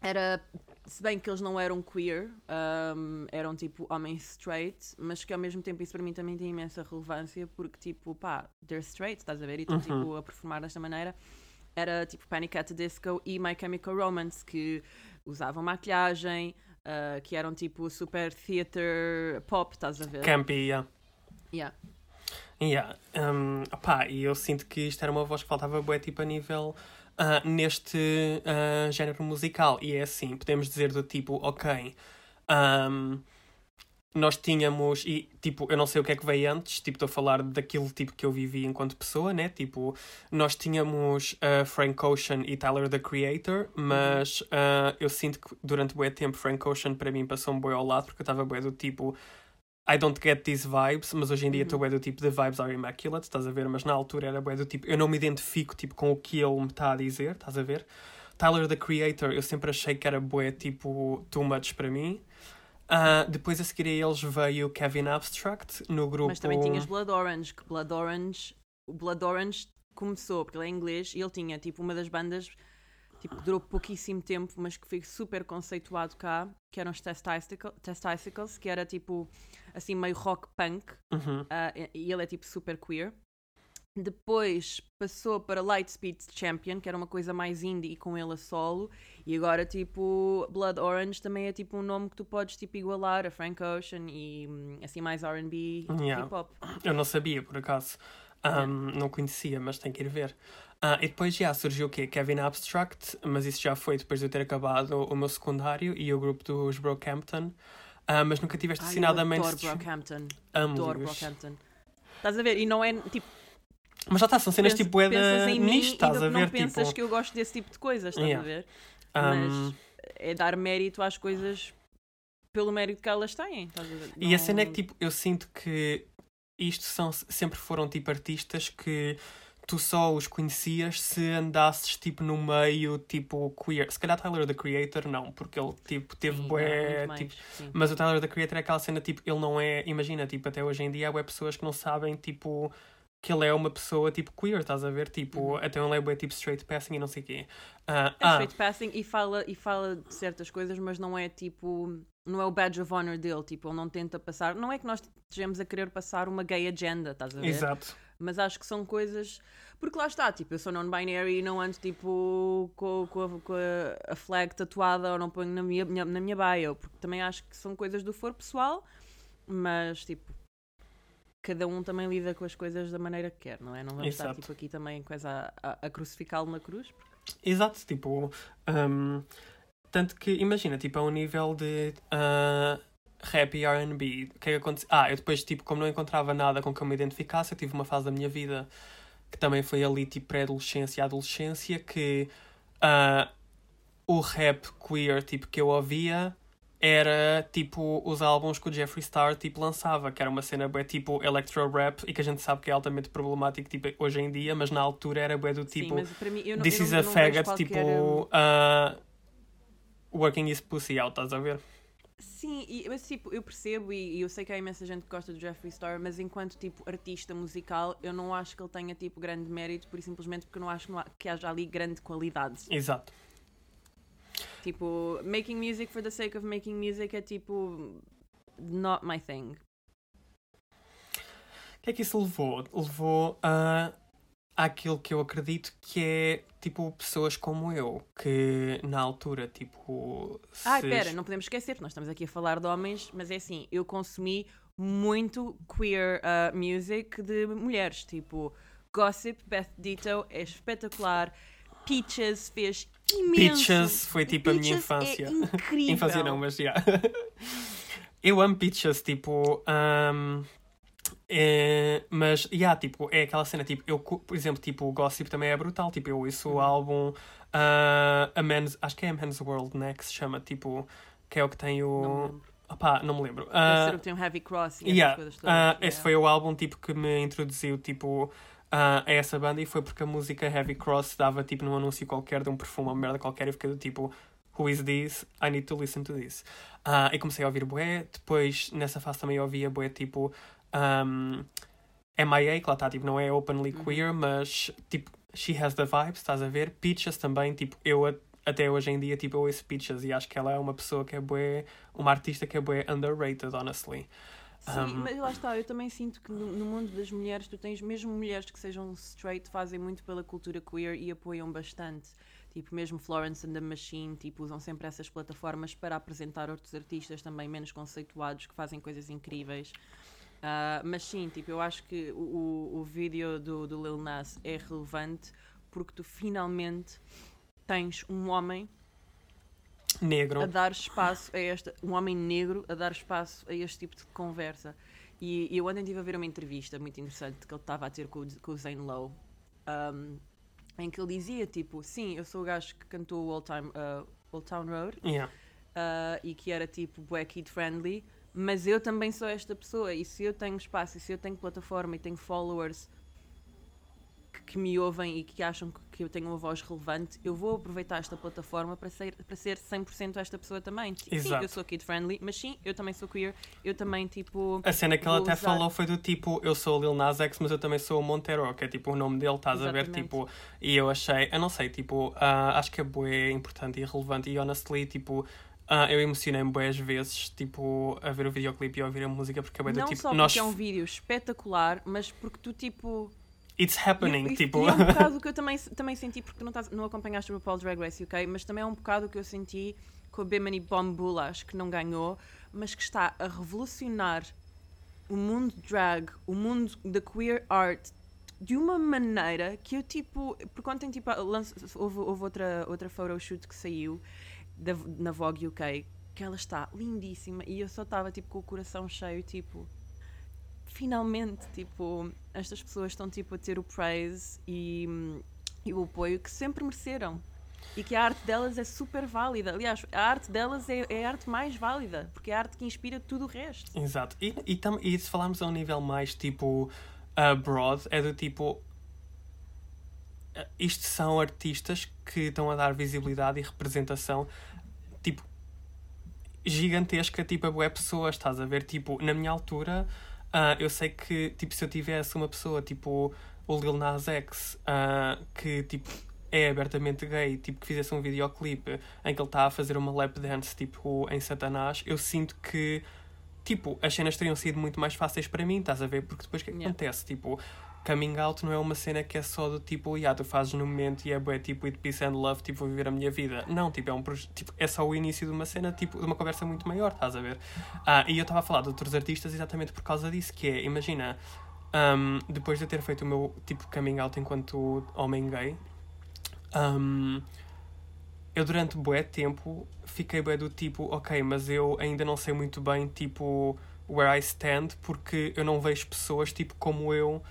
Era. Se bem que eles não eram queer, um, eram tipo homens straight, mas que ao mesmo tempo isso para mim também tem imensa relevância porque tipo, pá, they're straight, estás a ver? E estão Uhum. tipo a performar desta maneira. Era tipo Panic at the Disco e My Chemical Romance, que usavam maquilhagem, uh, que eram tipo super theater pop, estás a ver? campy, yeah. Yeah. Yeah. Um, opá, e eu sinto que isto era uma voz que faltava bué, tipo, a nível ah, neste ah, género musical. E é assim, podemos dizer do tipo, ok, um, nós tínhamos, e tipo, eu não sei o que é que veio antes, tipo, estou a falar daquilo tipo que eu vivi enquanto pessoa, né? Tipo, nós tínhamos ah, Frank Ocean e Tyler the Creator, mas ah, eu sinto que durante bué tempo Frank Ocean para mim passou um bué ao lado, porque eu estava bué do tipo, I don't get these vibes, mas hoje em dia estou bué do tipo, the vibes are immaculate, estás a ver? Mas na altura era bué do tipo, eu não me identifico tipo com o que ele me está a dizer, estás a ver? Tyler, the Creator, eu sempre achei que era bué tipo, too much para mim. Ah, depois a seguir a eles veio Kevin Abstract no grupo... Mas também tinhas Blood Orange, que Blood Orange, o Blood Orange começou, porque ele é inglês, e ele tinha tipo uma das bandas tipo, que durou pouquíssimo tempo, mas que foi super conceituado cá, que eram os Testicle- Testicles, que era tipo assim meio rock punk, Uhum. e e ele é tipo super queer. Depois passou para Lightspeed Champion, que era uma coisa mais indie com ele a solo. E agora, tipo, Blood Orange também é tipo um nome que tu podes tipo igualar a Frank Ocean e hum, assim mais R&B, Yeah. hip hop. Eu não sabia, por acaso. Um, Não conhecia, mas tenho que ir ver. Ah, e depois já surgiu o quê? Kevin Abstract, mas isso já foi depois de eu ter acabado o meu secundário e o grupo dos Brockhampton. Ah, mas nunca tiveste assinado a adoro mainstream. Brockhampton. Amo Adoro Brockhampton. Estás a ver? E não é tipo. Mas já está, são cenas tipo é da mim e estás não a ver? pensas tipo, que eu gosto desse tipo de coisas, estás Yeah. a ver? um, Mas é dar mérito às coisas pelo mérito que elas têm. Estás a ver? E a cena é Não- que tipo, eu sinto que isto são, sempre foram tipo artistas que tu só os conhecias se andasses tipo no meio tipo queer. Se calhar Tyler the Creator não, porque ele tipo teve Sim, bué, não, tipo, mais. Mas o Tyler the Creator é aquela cena, tipo, ele não é. Imagina, tipo, até hoje em dia há pessoas que não sabem, tipo, que ele é uma pessoa, tipo, queer, estás a ver? Tipo, Uhum. até ele é bué, tipo, straight passing e não sei o quê. Ah, É ah, straight passing e fala, e fala de certas coisas, mas não é tipo. Não é o badge of honor dele, tipo, ele não tenta passar. Não é que nós estejamos a querer passar uma gay agenda, estás a ver? exato. Mas acho que são coisas. Porque lá está, tipo, eu sou non-binary e não ando tipo com, com, a, com a- flag tatuada ou não ponho na minha, minha- na minha bio, porque também acho que são coisas do foro pessoal, mas tipo. Cada um também lida com as coisas da maneira que quer, não é? Não vamos estar Exato. tipo, aqui também coisa a, a, a crucificá-lo na cruz. Exato, tipo. ahm, tanto que, imagina, tipo, a um nível de ah, rap e RB, o que é que aconteceu? Ah, eu depois, tipo, como não encontrava nada com que eu me identificasse, eu tive uma fase da minha vida que também foi ali, tipo, pré-adolescência e adolescência, que ah, o rap queer, tipo, que eu ouvia era, tipo, os álbuns que o Jeffree Star, tipo, lançava, que era uma cena, bué, tipo, electro-rap, e que a gente sabe que é altamente problemático, tipo, hoje em dia, mas na altura era, bué, do tipo... Sim, mim, não, This is não, a faggot, qualquer, tipo, uh, working his pussy out, estás a ver? Sim, e- mas tipo, eu percebo e, e eu sei que há imensa gente que gosta do Jeffree Star, mas enquanto tipo artista musical, eu não acho que ele tenha tipo grande mérito, por simplesmente porque não acho que haja ali grande qualidade. Exato. Tipo, making music for the sake of making music é tipo not my thing. O que é que isso levou? Levou a àquilo que eu acredito que é, tipo, pessoas como eu, que na altura, tipo... Ah, se- espera, não podemos esquecer, nós estamos aqui a falar de homens, mas é assim, eu consumi muito queer uh, music de mulheres, tipo Gossip, Beth Ditto é espetacular, Peaches fez imenso. Peaches foi, tipo, a minha Peaches infância. É incrível. Infância não, mas já. eu amo Peaches, tipo. ahm, é, mas, yeah, tipo, é aquela cena, tipo, eu, por exemplo, tipo, o Gossip também é brutal, tipo, eu ouço o álbum ah, A Man's, acho que é A Man's World, né, que se chama, tipo, que é o que tem o... Opá, não me lembro. Deve Ah, ser o que tem um Heavy Cross e yeah, coisas todas. Yeah. Esse foi o álbum tipo, que me introduziu tipo, a essa banda e foi porque a música Heavy Cross dava tipo num anúncio qualquer de um perfume ou uma merda qualquer e fiquei do tipo Who is this? I need to listen to this. Ah, e comecei a ouvir bué, depois nessa fase também ouvia bué tipo um, MIA, que lá está, tipo, não é openly Uhum. queer, mas tipo, she has the vibes, estás a ver? Peaches também, tipo, eu a- até hoje em dia, tipo, eu ouço Peaches e acho que ela é uma pessoa que é bué, uma artista que é bué underrated, honestly. Sim, Um, mas lá está, eu também sinto que no, no mundo das mulheres, tu tens mesmo mulheres que sejam straight, fazem muito pela cultura queer e apoiam bastante. Tipo, mesmo Florence and the Machine, tipo, usam sempre essas plataformas para apresentar outros artistas também menos conceituados que fazem coisas incríveis. Ah, mas sim, tipo, eu acho que o, o, o vídeo do, do Lil Nas é relevante porque tu finalmente tens um homem Negro. a dar espaço a esta, um homem negro a dar espaço a este tipo de conversa. E, e eu ontem estive a ver uma entrevista muito interessante que ele estava a ter com, o- com o Zane Lowe, um, em que ele dizia tipo, sim, eu sou o gajo que cantou o Old, Time, uh, Old Town Road Yeah. uh, e que era tipo bué kid friendly, mas eu também sou esta pessoa e se eu tenho espaço e se eu tenho plataforma e tenho followers que, que me ouvem e que acham que, que eu tenho uma voz relevante, eu vou aproveitar esta plataforma para ser, para ser 100% esta pessoa também. Sim, Exato. eu sou kid friendly, mas sim, eu também sou queer, eu também tipo. A cena que ela até usar- falou foi do tipo, eu sou o Lil Nas X, mas eu também sou o Montero, que é tipo o nome dele, estás a ver? Exatamente. Tipo, e eu achei, eu não sei, tipo, ah, acho que é bué importante e relevante e honestly, tipo, ah, eu emocionei-me às vezes, tipo, a ver o videoclipe e a ouvir a música, porque é bué do não tipo, só porque nós, é um vídeo espetacular, mas porque tu tipo. It's happening, E- tipo, E é um bocado que eu também, também senti, porque não, estás- não acompanhaste o RuPaul Drag Race UK, mas também é um bocado que eu senti com a Bimini Bombulas, que não ganhou, mas que está a revolucionar o mundo drag, o mundo da queer art, de uma maneira que eu tipo. Porque ontem tipo, lance- houve, houve outra, outra photoshoot que saiu da, na Vogue UK, que ela está lindíssima e eu só estava tipo com o coração cheio, tipo finalmente, tipo, estas pessoas estão tipo a ter o praise e, e o apoio que sempre mereceram. E que a arte delas é super válida. Aliás, a arte delas é, é a arte mais válida, porque é a arte que inspira tudo o resto. Exato. E, e, tam, e se falarmos a um nível mais tipo uh, broad, é do tipo. uh, Isto são artistas que estão a dar visibilidade e representação, tipo, gigantesca, tipo, a bué pessoas, estás a ver? Tipo, na minha altura, ah, eu sei que, tipo, se eu tivesse uma pessoa, tipo, o Lil Nas X, ah, que, tipo, é abertamente gay, tipo, que fizesse um videoclipe em que ele está a fazer uma lap dance, tipo, em Satanás, eu sinto que, tipo, as cenas teriam sido muito mais fáceis para mim, estás a ver? Porque depois o que é que Yeah. acontece? Tipo, coming out não é uma cena que é só do tipo, yeah, tu fazes no momento e é bué, tipo, with peace and love, tipo, vou viver a minha vida. Não, tipo, é um tipo, é só o início de uma cena, tipo, de uma conversa muito maior, estás a ver? Ah, e eu estava a falar de outros artistas exatamente por causa disso, que é, imagina, ahm, depois de eu ter feito o meu, tipo, coming out enquanto homem gay, ahm, eu durante bué tempo fiquei bué do tipo, ok, mas eu ainda não sei muito bem, tipo, where I stand, porque eu não vejo pessoas, tipo, como eu,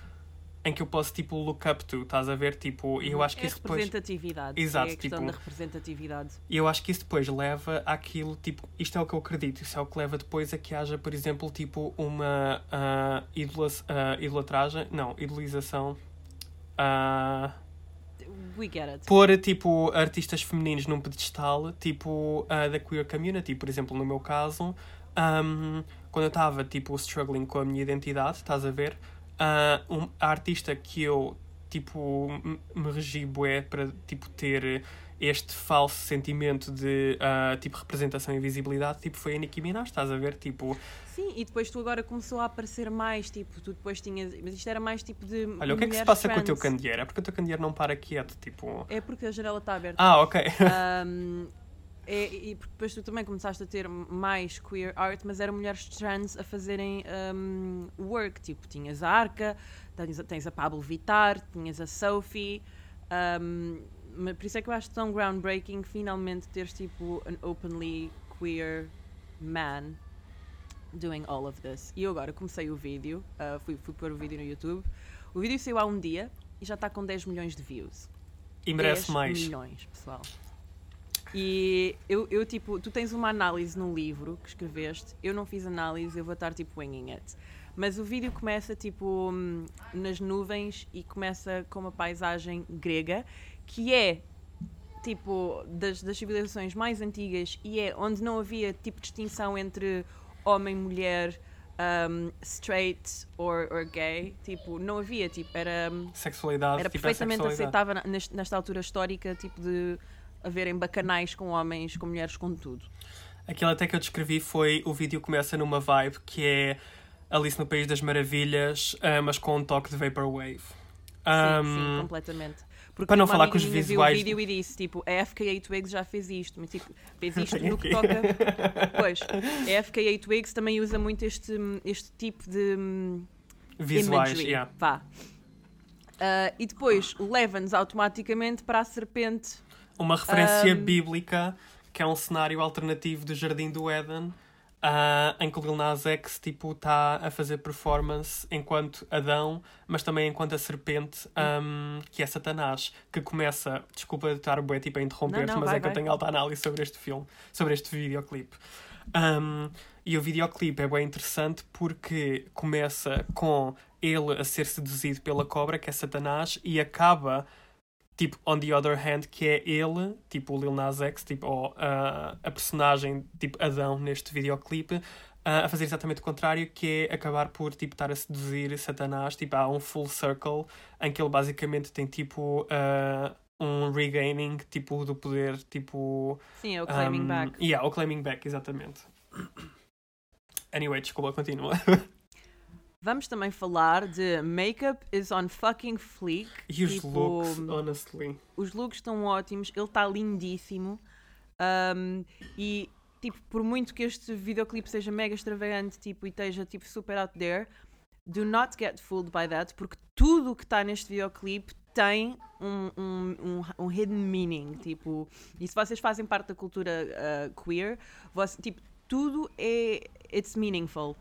em que eu posso, tipo, look up to, estás a ver? Tipo, e eu acho que é isso depois... representatividade. Exato, é a questão tipo- da representatividade. E eu acho que isso depois leva àquilo, tipo, isto é o que eu acredito, isso é o que leva depois a que haja, por exemplo, tipo, uma ah, idola, ah, idolatragem, não, idolização, ah, We get it. pôr, tipo, artistas femininos num pedestal, tipo, ah, da queer community, por exemplo, no meu caso, ahm, quando eu estava, tipo, struggling com a minha identidade, estás a ver, ah, um, a artista que eu, tipo, me regi bué para, tipo, ter este falso sentimento de, ah, tipo, representação e visibilidade, tipo, foi a Nicki Minaj, estás a ver, tipo, Sim, e depois tu agora começou a aparecer mais, tipo, tu depois tinhas. Mas isto era mais tipo de. olha, o que é que se passa com o teu trans. candeeiro? É porque o teu candeeiro não para quieto, tipo... É porque a janela está aberta. Ah, ok. Um, é, e porque depois tu também começaste a ter mais queer art, mas eram mulheres trans a fazerem um, work. Tipo, tinhas a Arca, tens, a- tens a Pablo Vittar, tinhas a Sophie. Um, por isso é que eu acho tão groundbreaking finalmente teres tipo an openly queer man doing all of this. E eu agora comecei o vídeo, uh, fui, fui pôr o vídeo no YouTube. O vídeo saiu há um dia e já está com 10 milhões de views. E merece 10 mais. milhões, pessoal. E eu, eu, tipo, tu tens uma análise no livro que escreveste, eu não fiz análise, eu vou estar tipo winging it. Mas o vídeo começa tipo hum, nas nuvens e começa com uma paisagem grega que é tipo das, das civilizações mais antigas e é onde não havia tipo distinção entre homem, mulher, um, straight or, or gay. Tipo, não havia, tipo, era, Sexualidade. era tipo, perfeitamente sexualidade. aceitável nesta, nesta altura histórica, tipo, de haverem bacanais com homens, com mulheres, com tudo. Aquilo até que eu descrevi foi o vídeo começa numa vibe que é Alice no País das Maravilhas, ah, mas com um toque de Vaporwave. Sim, Um, sim, completamente. Porque para não falar que os visuais- viu o vídeo e disse, tipo, a FKA Twigs já fez isto, mas tipo, fez isto no que toca... Pois, a FKA Twigs também usa muito este, este tipo de... hum, visuais, imagery, yeah. vá. Ah, e depois leva-nos automaticamente para a serpente. Uma referência Um, bíblica que é um cenário alternativo do Jardim do Éden. ah, em que o Lil Nas X tipo está a fazer performance enquanto Adão, mas também enquanto a serpente, um, que é Satanás, que começa, desculpa de estar bué, tipo, a interromper-te, mas vai, é que eu vai. tenho alta análise sobre este filme, sobre este videoclipe. Um, e o videoclipe é bem interessante porque começa com ele a ser seduzido pela cobra, que é Satanás, e acaba tipo, on the other hand, que é ele, tipo o Lil Nas X, tipo, ou, ah, a personagem, tipo Adão, neste videoclipe, ah, a fazer exatamente o contrário, que é acabar por, tipo, estar a seduzir Satanás, tipo, há um full circle, em que ele basicamente tem, tipo, ah, um regaining, tipo, do poder, tipo... Sim, é o Claiming um, Back. Yeah, o claiming back, exatamente. Anyway, desculpa, continua. Vamos também falar de Makeup is on fucking fleek. E os Tipo, looks, honestly. Os looks estão ótimos, ele está lindíssimo. Um, e, tipo, por muito que este videoclipe seja mega extravagante tipo, e esteja tipo, super out there, do not get fooled by that, porque tudo o que está neste videoclipe tem um, um, um, um hidden meaning. Tipo, e se vocês fazem parte da cultura uh, queer, você- tipo, tudo é. It's meaningful.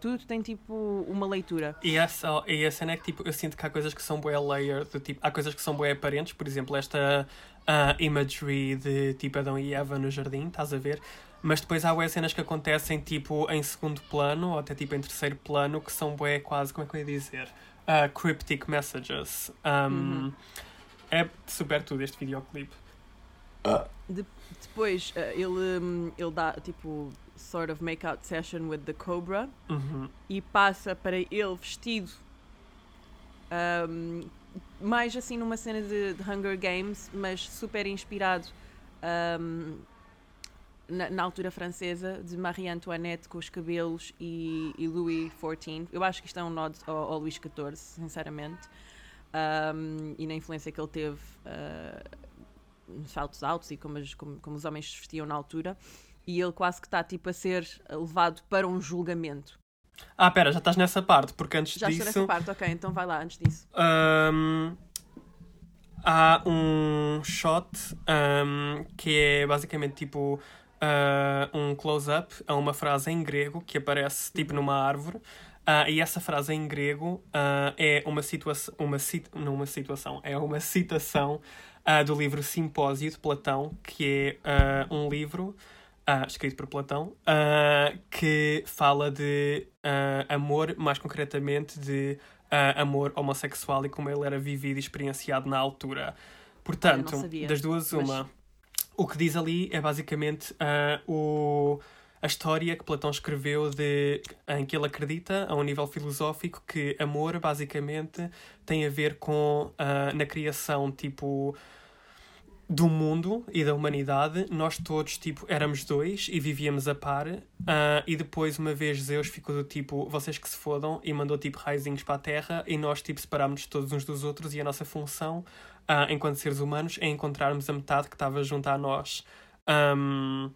Tudo tem tipo uma leitura. E essa, e a cena é que tipo, eu sinto que há coisas que são bué layer, do tipo, há coisas que são bué aparentes, por exemplo, esta ah, imagery de tipo Adão e Eva no jardim, estás a ver? Mas depois há bué cenas que acontecem tipo em segundo plano, ou até tipo em terceiro plano, que são bué quase, como é que eu ia dizer? Ah, cryptic messages. Um, Uhum. É super tudo este videoclipe. Depois uh, ele, hum, ele dá tipo sort of make-out session with the Cobra Uhum. e passa para ele vestido um, mais assim numa cena de, de Hunger Games, mas super inspirado um, na, na altura francesa de Marie Antoinette com os cabelos e, e Louis XIV. Eu acho que isto é um nod ao, ao Luís XIV, sinceramente. Um, e na influência que ele teve uh, nos saltos altos e como, as- como- como os homens se vestiam na altura. E ele quase que está tipo a ser levado para um julgamento. Ah, pera, já estás nessa parte, porque antes Já estou disso. nessa parte, ok, então vai lá antes disso. Um, há um shot um, que é basicamente tipo uh, um close-up a uma frase em grego que aparece tipo numa árvore. Uh, e essa frase em grego uh, é uma situação, uma cit não uma situação, é uma citação do livro Simpósio de Platão, que é um livro ah, escrito por Platão, ah, que fala de ah, amor, mais concretamente de amor homossexual e como ele era vivido e experienciado na altura. Portanto, sabia, das duas, mas- uma. O que diz ali é basicamente o, a história que Platão escreveu de, em que ele acredita, a um nível filosófico, que amor basicamente tem a ver com na criação, tipo do mundo e da humanidade, nós todos, tipo, éramos dois e vivíamos a par. ah, e depois, uma vez, Zeus ficou do tipo, vocês que se fodam, e mandou, tipo, raizinhos para a Terra, e nós, tipo, separámos-nos todos uns dos outros, e a nossa função, ah, enquanto seres humanos, é encontrarmos a metade que estava junto a nós. Ahm,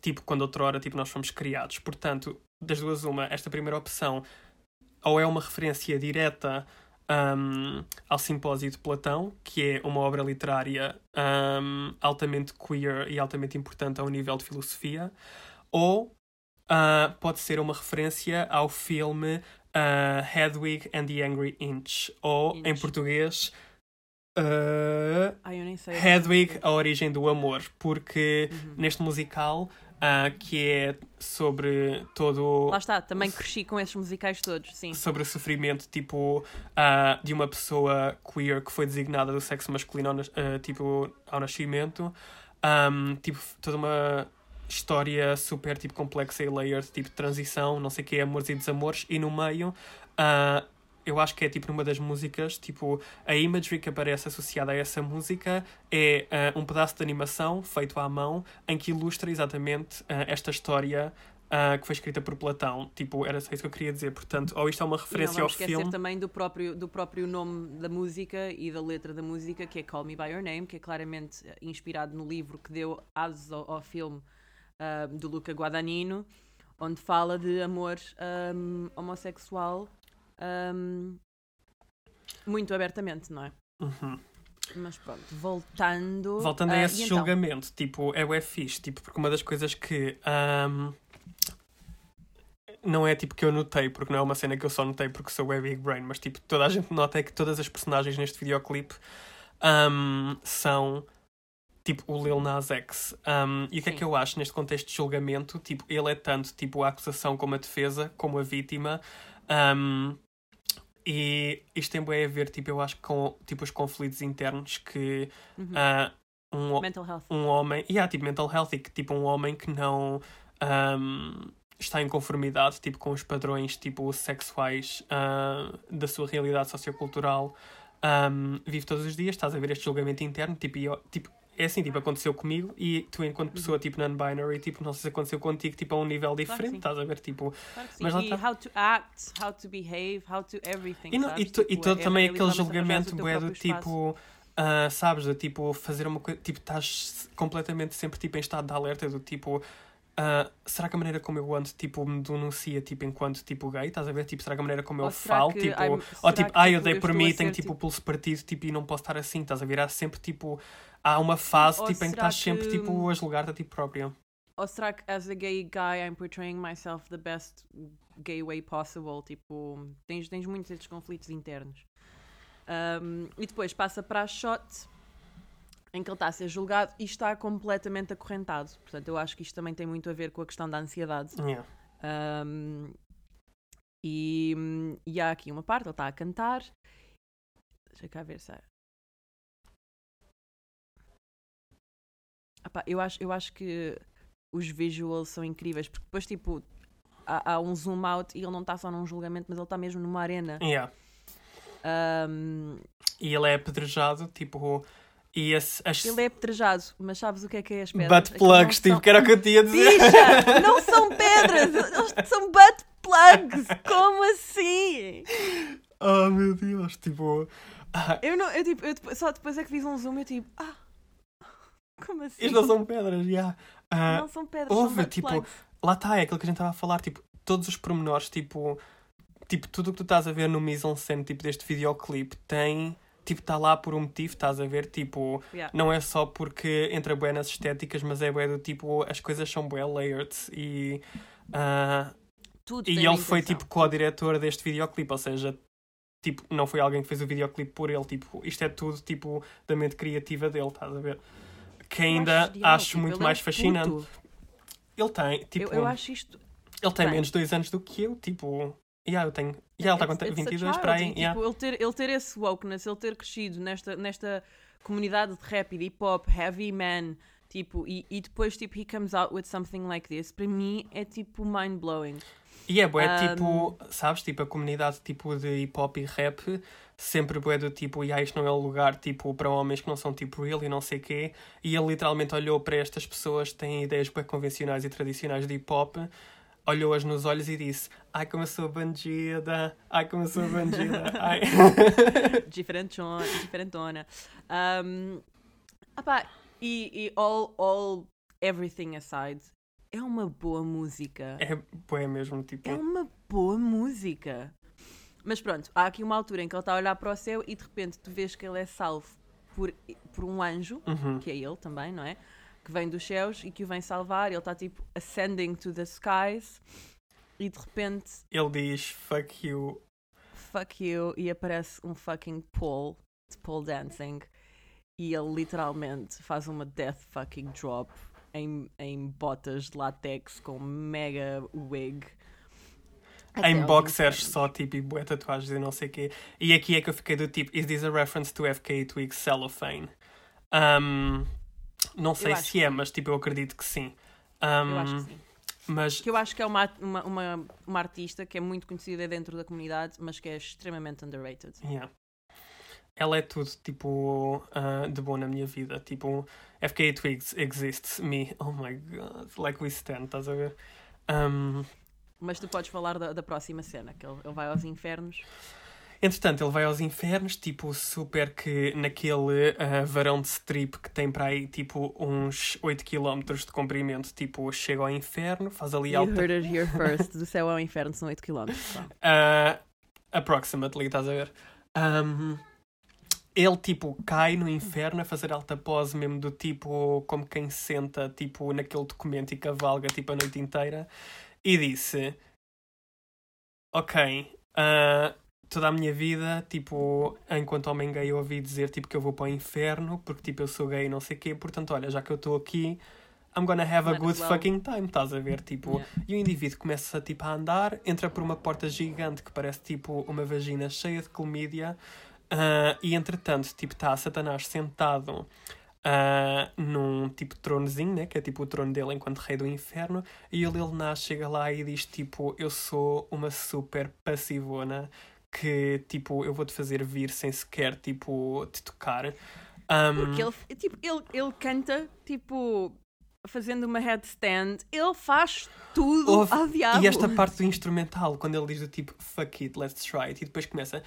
tipo, quando outrora, tipo, nós fomos criados. Portanto, das duas, uma, esta primeira opção, ou é uma referência direta um, ao Simpósio de Platão, que é uma obra literária um, altamente queer e altamente importante ao nível de filosofia, ou uh, pode ser uma referência ao filme uh, Hedwig and the Angry Inch, ou em Inch. português Uh, Ai. Hedwig, a origem do amor, porque Uhum. neste musical, ah, que é sobre todo Lá está, também cresci com esses musicais todos, sim. sobre o sofrimento tipo ah, de uma pessoa queer que foi designada do sexo masculino ah, tipo ao nascimento Ahm, tipo toda uma história super tipo complexa e layered tipo transição não sei o que amores e desamores e no meio ah, eu acho que é tipo numa das músicas tipo a imagery que aparece associada a essa música é ah, um pedaço de animação feito à mão em que ilustra exatamente ah, esta história ah, que foi escrita por Platão. Tipo, era só isso que eu queria dizer. Portanto, ou isto é uma E não referência ao esquecer filme. também do próprio, do próprio nome da música e da letra da música, que é Call Me By Your Name, que é claramente inspirado no livro que deu asas ao, ao filme ah, do Luca Guadagnino, onde fala de amor ahm, homossexual ahm, muito abertamente, não é? Uhum. Mas pronto, voltando. Voltando a ah, esse então? julgamento, tipo, é o fixe, tipo, porque uma das coisas que ahm, não é tipo que eu notei, porque não é uma cena que eu só notei porque sou o Big Brain, mas tipo, toda a gente nota é que todas as personagens neste videoclipe ahm, são tipo o Lil Nas X. Ahm, e o que é que eu acho neste contexto de julgamento? Tipo, ele é tanto tipo a acusação como a defesa, como a vítima. Ahm, e isto tem bem a ver, tipo, eu acho, com tipo, os conflitos internos que Uhum. ah, um, Mental health. um homem, e há tipo mental health, e que tipo um homem que não ahm, está em conformidade tipo com os padrões tipo sexuais ah, da sua realidade sociocultural ahm, vive todos os dias, estás a ver este julgamento interno, tipo, e eu- tipo é assim, tipo, aconteceu comigo e tu enquanto pessoa tipo non-binary, tipo, não sei se aconteceu contigo tipo a um nível diferente, sim. estás a ver, tipo, Claro. Mas e tá. how to act, how to behave, how to everything. E, não- sabes? e, e Tipo, todo é também really aquele julgamento bué do tipo, ah, sabes, do tipo, fazer uma coisa, tipo, estás completamente sempre tipo, em estado de alerta, do tipo, ah, será que a maneira como eu ando, tipo, me denuncia, tipo, enquanto, tipo, gay, estás a ver, tipo, será que a maneira como eu Ou será falo, que tipo, ou tipo, ai, eu tipo, dei eu por estou mim e tenho, tipo, o tipo- pulso partido, tipo, e não posso estar assim, estás a ver, há sempre, tipo, há uma fase, tipo, em que estás sempre, que- tipo, a julgar-te a ti própria. Ou será que, as a gay guy, I'm portraying myself the best gay way possible? Tipo, tens, tens muitos desses conflitos internos. Um, e depois passa para a shot em que ele está a ser julgado e está completamente acorrentado. Portanto, eu acho que isto também tem muito a ver com a questão da ansiedade. Yeah. Um, e, e há aqui uma parte, ele está a cantar. Deixa cá ver se há. Epá, eu, acho, eu acho que os visuals são incríveis, porque depois, tipo, há, há um zoom out e ele não está só num julgamento, mas ele está mesmo numa arena. Yeah. Um, E ele é apedrejado, tipo, e esse, as ele é apedrejado, mas sabes o que é que é as pedras? butt plugs, tipo, são- que era o que eu tinha a dizer. Bicha! Não são pedras! eles São butt plugs! Como assim? Oh meu Deus, tipo. ah, Eu não, eu tipo, eu só depois é que fiz um zoom e eu tipo, ah, como assim? isto não são pedras, já. Ah, Não são pedras, houve, são tipo, plugs. lá está, é aquilo que a gente estava a falar, tipo, todos os pormenores, tipo, tipo, tudo o que tu estás a ver no mise en scène, tipo, deste videoclipe, tem, tipo, está lá por um motivo, estás a ver, tipo, Yeah. não é só porque entra bué nas estéticas, mas é bué do tipo, as coisas são bué layered e. ah, Tudo E ele foi tipo co-diretor deste videoclipe, ou seja, tipo, não foi alguém que fez o videoclipe por ele, tipo, isto é tudo tipo da mente criativa dele, estás a ver? Que ainda acho acho tipo, muito é mais fascinante. puto. Ele tem, tipo, eu, eu acho isto. ele tem bem. menos dois anos do que eu, tipo, yeah, eu tenho, yeah, ele está com it's a 22 child, para aí, e, tipo, yeah. ele, ter, ele ter esse wokeness, ele ter crescido nesta, nesta comunidade de rap e de hip hop, heavy man, tipo, e, e depois tipo, he comes out with something like this, para mim é tipo mind blowing. E é bué, Um, tipo, sabes, tipo, a comunidade tipo de hip hop e rap sempre bué do tipo, e isto não é um lugar tipo para homens que não são tipo real e não sei quê. E ele literalmente olhou para estas pessoas que têm ideias bué convencionais e tradicionais de hip hop, olhou-as nos olhos e disse: Ai, como eu sou bandida, ai, como eu sou bandida, ai. Diferentona. diferentona. Um, apá, e, e all, all, everything aside, é uma boa música. É bué mesmo, tipo. É uma boa música. Mas pronto, há aqui uma altura em que ele está a olhar para o céu e de repente tu vês que ele é salvo por, por um anjo, Uhum. que é ele também, não é? Que vem dos céus e que o vem salvar. Ele está tipo ascending to the skies e de repente, Ele diz: Fuck you. fuck you, e aparece um fucking pole de pole dancing e ele literalmente faz uma death fucking drop em, em botas de látex com mega wig. Até em boxers só, tipo, e bué tatuagens e não sei o quê. E aqui é que eu fiquei do tipo, is this a reference to FK Twigs cellophane? Um, não sei se é, mas tipo, eu acredito que sim. Eu Um, acho que sim. Mas Que eu acho que é uma, uma, uma, uma artista que é muito conhecida dentro da comunidade, mas que é extremamente underrated. Yeah. Ela é tudo, tipo, ah, de bom na minha vida. Tipo, FK Twigs exists, me. Oh my god, like we stand, estás a ver? Um, Mas tu podes falar da, da próxima cena, que ele, ele vai aos infernos. Entretanto, ele vai aos infernos, tipo, super que naquele ah, varão de strip que tem para aí, tipo, uns 8 km de comprimento, tipo, chega ao inferno, faz ali You alta. heard it here first. Do céu ao inferno são 8 km. Uh, approximately, estás a ver? Um, ele, tipo, cai no inferno a fazer alta pose mesmo do tipo, como quem senta, tipo, naquele documento e cavalga, tipo, a noite inteira. E disse, ok, uh, toda a minha vida, tipo, enquanto homem gay eu ouvi dizer, tipo, que eu vou para o inferno, porque, tipo, eu sou gay e não sei o quê. Portanto, olha, já que eu estou aqui... I'm gonna have a good well. fucking time, estás a ver? Tipo, Yeah. e o indivíduo começa tipo, a andar, entra por uma porta gigante que parece tipo uma vagina cheia de clamídia, ah, e entretanto, tipo, está Satanás sentado ah, num tipo tronozinho, né? Que é tipo o trono dele enquanto rei do inferno, e ele, ele nasce, chega lá e diz tipo: Eu sou uma super passivona que tipo, eu vou-te fazer vir sem sequer tipo te tocar. Um, Porque ele, tipo, ele, ele canta, tipo, fazendo uma headstand. Ele faz tudo Ouve, ao diabo. E esta parte do instrumental, quando ele diz do tipo fuck it, let's try it, e depois começa.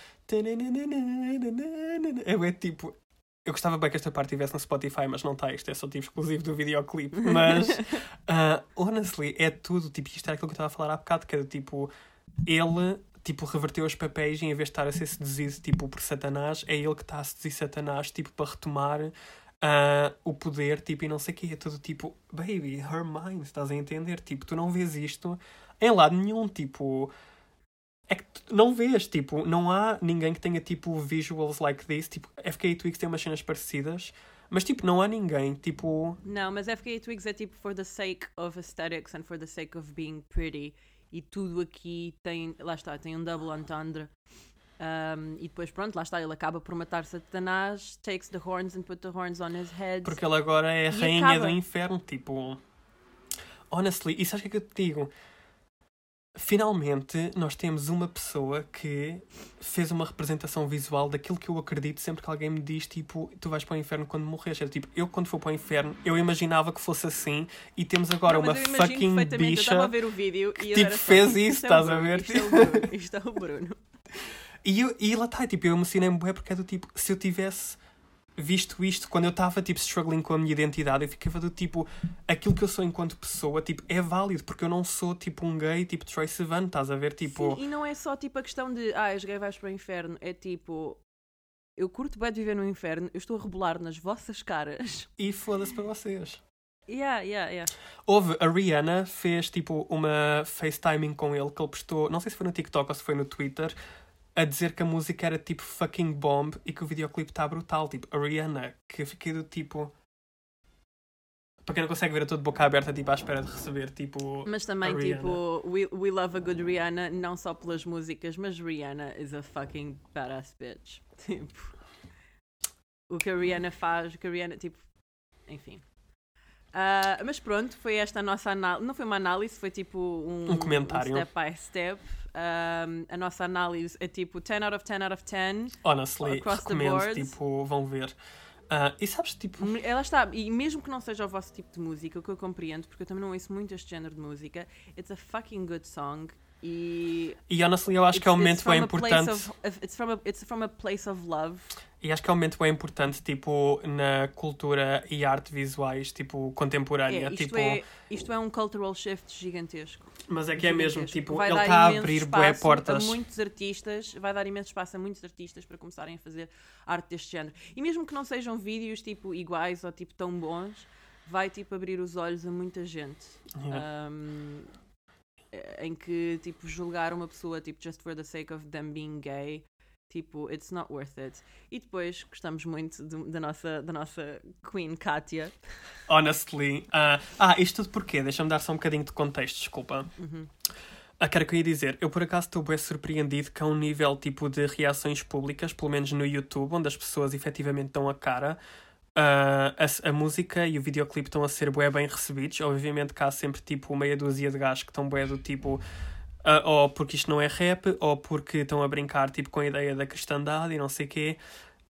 Eu é tipo. Eu gostava bem que esta parte estivesse no Spotify, mas não está. Isto é só tipo exclusivo do videoclipe. Mas, ah, honestly, é tudo. Tipo, isto era aquilo que eu estava a falar há bocado, que era tipo. Ele, tipo, reverteu os papéis e em vez de estar a ser seduzido, tipo, por Satanás, é ele que está a seduzir Satanás, tipo, para retomar ah, o poder, tipo, e não sei o quê. É tudo tipo, baby, her mind, estás a entender? Tipo, tu não vês isto em lado nenhum, tipo. É que tu não vês, tipo, não há ninguém que tenha, tipo, visuals like this. Tipo, FK Twigs tem umas cenas parecidas, mas, tipo, não há ninguém, tipo. Não, mas FK Twigs é tipo for the sake of aesthetics and for the sake of being pretty. E tudo aqui tem, lá está, tem um double entendre. Um, e depois, pronto, lá está, ele acaba por matar Satanás, takes the horns and put the horns on his head. Porque ele agora é a rainha acaba. do inferno, tipo. Honestly, e sabes o que é que eu te digo? Finalmente, nós temos uma pessoa que fez uma representação visual daquilo que eu acredito sempre que alguém me diz, tipo, tu vais para o inferno quando morres. É tipo, eu quando for para o inferno, eu imaginava que fosse assim e temos agora Não, uma fucking bicha. ver o vídeo e eu tipo, fez isto isso, é estás a ver? Isto é o Bruno, isto é o Bruno. E, eu, e lá está, tipo, eu emocionei-me bué porque é do tipo, se eu tivesse visto isto quando eu estava, tipo, struggling com a minha identidade, eu ficava do tipo, aquilo que eu sou enquanto pessoa, tipo, é válido, porque eu não sou, tipo, um gay, tipo, Troy Sivan, estás a ver, tipo... Sim, e não é só tipo a questão de ah, és gay, vais para o inferno. É tipo, eu curto bem de viver no inferno, eu estou a rebolar nas vossas caras. E foda-se para vocês. Yeah, yeah, yeah. Houve, a Rihanna fez, tipo, uma FaceTiming com ele, que ele postou, não sei se foi no TikTok ou se foi no Twitter, a dizer que a música era, tipo, fucking bomb e que o videoclipe está brutal, tipo, a Rihanna, que fiquei do tipo... Para quem não consegue ver, eu estou de boca aberta, tipo, à espera de receber, tipo... Mas também, tipo, we, we love a good Rihanna, não só pelas músicas, mas Rihanna is a fucking badass bitch. Tipo, o que a Rihanna faz, o que a Rihanna, tipo, enfim. Ah, mas pronto, foi esta a nossa análise. Não foi uma análise, foi tipo um, Um comentário. step by step. Um, a nossa análise é tipo 10 out of 10 out of 10. Honestly, recomendo, tipo, vão ver. Ah, e sabes, tipo, Ela está, e mesmo que não seja o vosso tipo de música, o que eu compreendo, porque eu também não ouço muito este género de música, it's a fucking good song. E e honestly, eu acho que é um it's- it's momento bem importante. of- it's, from a, it's from a place of love. E acho que é um momento bem importante, tipo, na cultura e arte visuais, tipo, contemporânea. É, isto, tipo, é, isto é um cultural shift gigantesco. Mas é que é mesmo, tipo, Vai ele está a abrir bué portas. A muitos artistas, vai dar imenso espaço a muitos artistas para começarem a fazer arte deste género. E mesmo que não sejam vídeos tipo iguais ou tipo tão bons, vai tipo abrir os olhos a muita gente. Yeah. Um, em que tipo julgar uma pessoa tipo just for the sake of them being gay Tipo, it's not worth it. E depois gostamos muito da, nossa, da nossa Queen Katia. Honestly. ah, ah, isto tudo porquê? Deixa-me dar só um bocadinho de contexto, desculpa. Uhum. Ah, que eu ia dizer. Eu por acaso estou bem surpreendido com um nível tipo de reações públicas, pelo menos no YouTube, onde as pessoas efetivamente dão a cara. Ah, a, a música e o videoclipe estão a ser bué bem recebidos. Obviamente que há sempre tipo meia dúzia de gajos que estão bué do tipo. Ah, ou porque isto não é rap, ou porque estão a brincar tipo com a ideia da cristandade e não sei o quê.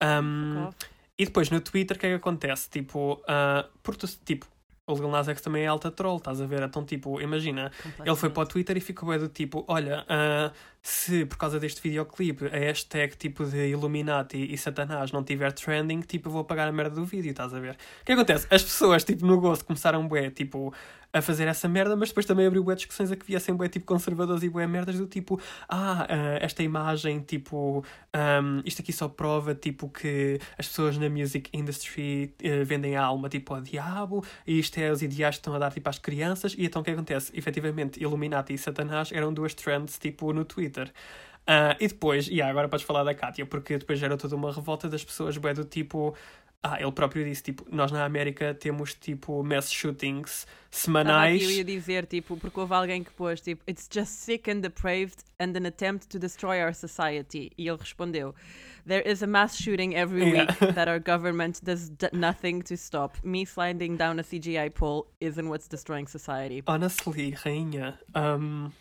Um, e depois no Twitter o que é que acontece? Tipo, ah, porque tipo, o Lil Nas X também é alta troll, estás a ver? Então, tipo, imagina, ele foi para o Twitter e ficou bem do tipo: Olha, ah, se por causa deste videoclipe a hashtag tipo de Illuminati e Satanás não tiver trending, tipo, vou apagar a merda do vídeo, estás a ver? O que acontece? As pessoas, tipo, no gosto começaram bué, tipo, a fazer essa merda, mas depois também abriu bué discussões a que viessem bué, tipo, conservadores e bué merdas do tipo: Ah, ah, esta imagem, tipo, ahm, isto aqui só prova, tipo, que as pessoas na music industry eh, vendem a alma, tipo, ao diabo, e isto é os ideais que estão a dar, tipo, às crianças, e então o que acontece? Efetivamente, Illuminati e Satanás eram duas trends, tipo, no Twitter. Ah, e depois, e agora podes falar da Kátia, porque depois era toda uma revolta das pessoas, bué, do tipo... Ah, ele próprio disse, tipo, nós na América temos, tipo, mass shootings semanais... aqui, eu ia dizer, tipo, porque houve alguém que pôs, tipo, it's just sick and depraved and an attempt to destroy our society. E ele respondeu, there is a mass shooting every Yeah. week that our government does nothing to stop. Me sliding down a CGI pole isn't what's destroying society. Honestly, rainha, um,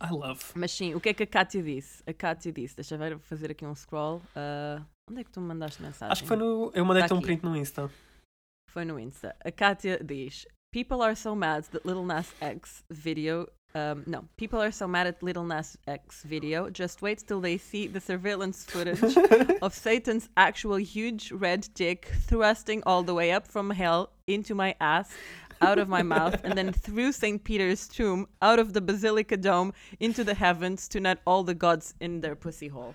I love. Mas sim, o que é que a Kátia disse? A Kátia disse, deixa eu ver, vou fazer aqui um scroll. Ah, onde é que tu me mandaste mensagem? Acho que foi no... Eu mandei-te Tá um print no Insta. Foi no Insta. A Kátia diz: People are so mad that Little Nas X video. Um, no, people are so mad at Little Nas X video. Just wait till they see the surveillance footage of Satan's actual huge red dick thrusting all the way up from hell into my ass, out of my mouth, and then through St. Peter's tomb, out of the Basilica dome, into the heavens to net all the gods in their pussy hole.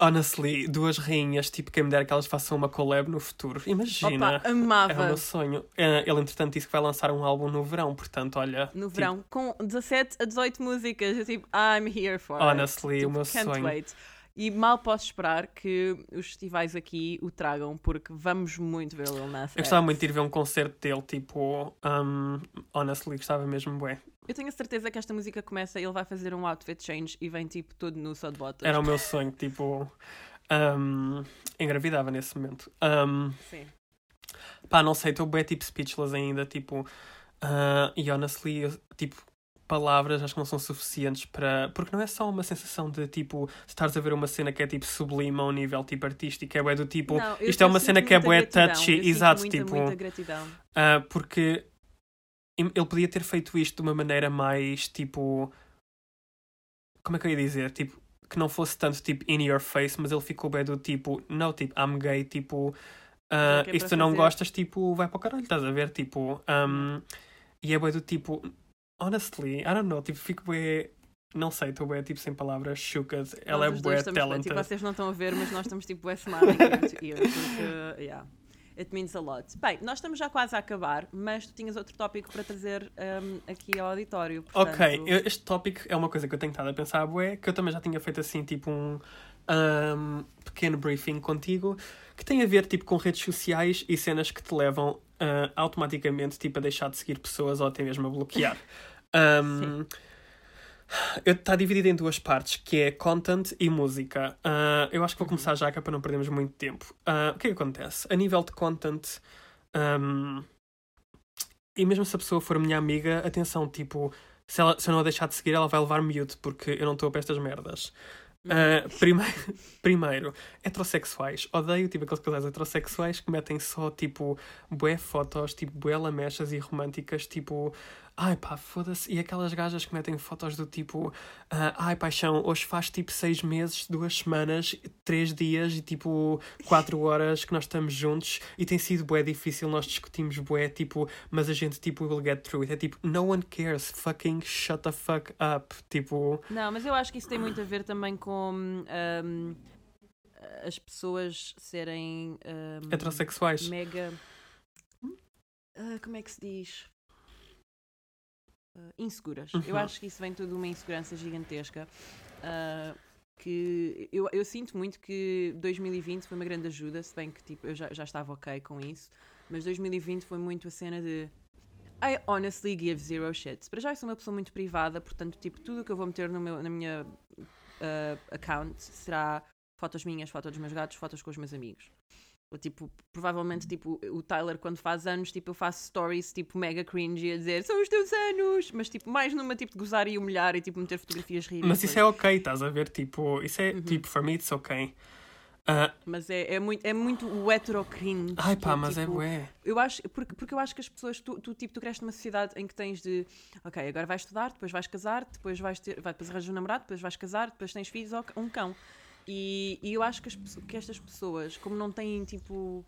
Honestly, duas rainhas, tipo, quem me dera que elas façam uma collab no futuro. Imagina. Opa, É o amava. meu sonho. Eh, Ele, entretanto, disse que vai lançar um álbum no verão, portanto, olha. No tipo, verão, com 17 a 18 músicas. Eu tipo, I'm here for it. Honestly, Tipo, o meu can't sonho. wait. E mal posso esperar que os festivais aqui o tragam, porque vamos muito ver o Lil Nas Eu gostava X. muito de ir ver um concerto dele, tipo. Um, honestly, gostava mesmo, bué. Eu tenho a certeza que esta música começa e ele vai fazer um outfit change e vem tipo todo nu só de botas. Era o meu sonho, tipo. Um, engravidava nesse momento. Um, Sim. pá, não sei, estou bué, tipo, speechless ainda, tipo. ah, e honestly, eu, tipo. Palavras acho que não são suficientes para. Porque não é só uma sensação de tipo. Estares a ver uma cena que é tipo sublime a um nível tipo artístico, é bué do tipo. Não, isto é uma cena que é bué touchy, exato, muita, tipo. muita gratidão. Ah, porque ele podia ter feito isto de uma maneira mais tipo. Como é que eu ia dizer? Tipo, que não fosse tanto tipo in your face, mas ele ficou bem do tipo, não, tipo, I'm gay, tipo, que é e se para tu não fazer. gostas, tipo, vai para o caralho, estás a ver? Tipo, um, e é bem do tipo, honestly, I don't know, tipo, fico bem. Não sei, estou bem, tipo, sem palavras, shooked. Ela Nós é bué talented. Tipo, vocês não estão a ver, mas nós estamos tipo bué smiling to ear, porque, yeah. It means a lot. Bem, nós estamos já quase a acabar, mas tu tinhas outro tópico para trazer um, aqui ao auditório. Ok, portanto- eu- este tópico é uma coisa que eu tenho estado a pensar, bué, que eu também já tinha feito assim, tipo um ahm, pequeno briefing contigo, que tem a ver tipo com redes sociais e cenas que te levam ah, automaticamente tipo a deixar de seguir pessoas ou até mesmo a bloquear. Ahm, Está dividido em duas partes, que é content e música. Ah, eu acho que vou começar já, que é para não perdermos muito tempo. Ah, o que é que acontece? A nível de content, ahm, e mesmo se a pessoa for minha amiga, atenção, tipo, se, ela, se eu não a deixar de seguir, ela vai levar mute, porque eu não estou para estas merdas. Ah, primeiro, primeiro, heterossexuais. Odeio, tipo, aqueles casais heterossexuais que metem só, tipo, bué fotos, tipo, bué lamechas e românticas, tipo... Ai pá, foda-se. E aquelas gajas que metem fotos do tipo... ah, ai paixão, hoje faz, tipo, seis meses, duas semanas, três dias e, tipo, quatro horas que nós estamos juntos e tem sido bué difícil, nós discutimos bué, tipo... Mas a gente, tipo, will get through it. É tipo, no one cares. Fucking shut the fuck up. Tipo... Não, mas eu acho que isso tem muito a ver também com um, as pessoas serem um, Heterossexuais. mega. Ah, como é que se diz? Ah, inseguras. Eu Uhum. acho que isso vem tudo de uma insegurança gigantesca. Ah, que eu, eu sinto muito que 2020 foi uma grande ajuda, se bem que tipo, eu já, já estava ok com isso, mas 2020 foi muito a cena de I honestly give zero shits. Para já eu sou uma pessoa muito privada, portanto, tipo, tudo o que eu vou meter no meu, na minha uh, account será fotos minhas, fotos dos meus gatos, fotos com os meus amigos. Tipo, provavelmente, tipo, o Tyler, quando faz anos, tipo, eu faço stories, tipo, mega cringy a dizer são os teus anos, mas, tipo, mais numa, tipo, de gozar e humilhar e, tipo, meter fotografias ridículas. Mas isso é ok, estás a ver? Tipo, isso é, tipo, for me it's ok. Uh, Mas é, é, muito, é muito o hetero cringe. ai pá, mas é tipo, bué. Eu acho, porque, porque eu acho que as pessoas, tu, tu, tipo, tu cresces numa sociedade em que tens de, ok, agora vais estudar, depois vais casar, depois vais ter, vai, depois arranjas um namorado, depois vais casar, depois tens filhos um cão. E, e eu acho que, as, que estas pessoas, como não têm, tipo,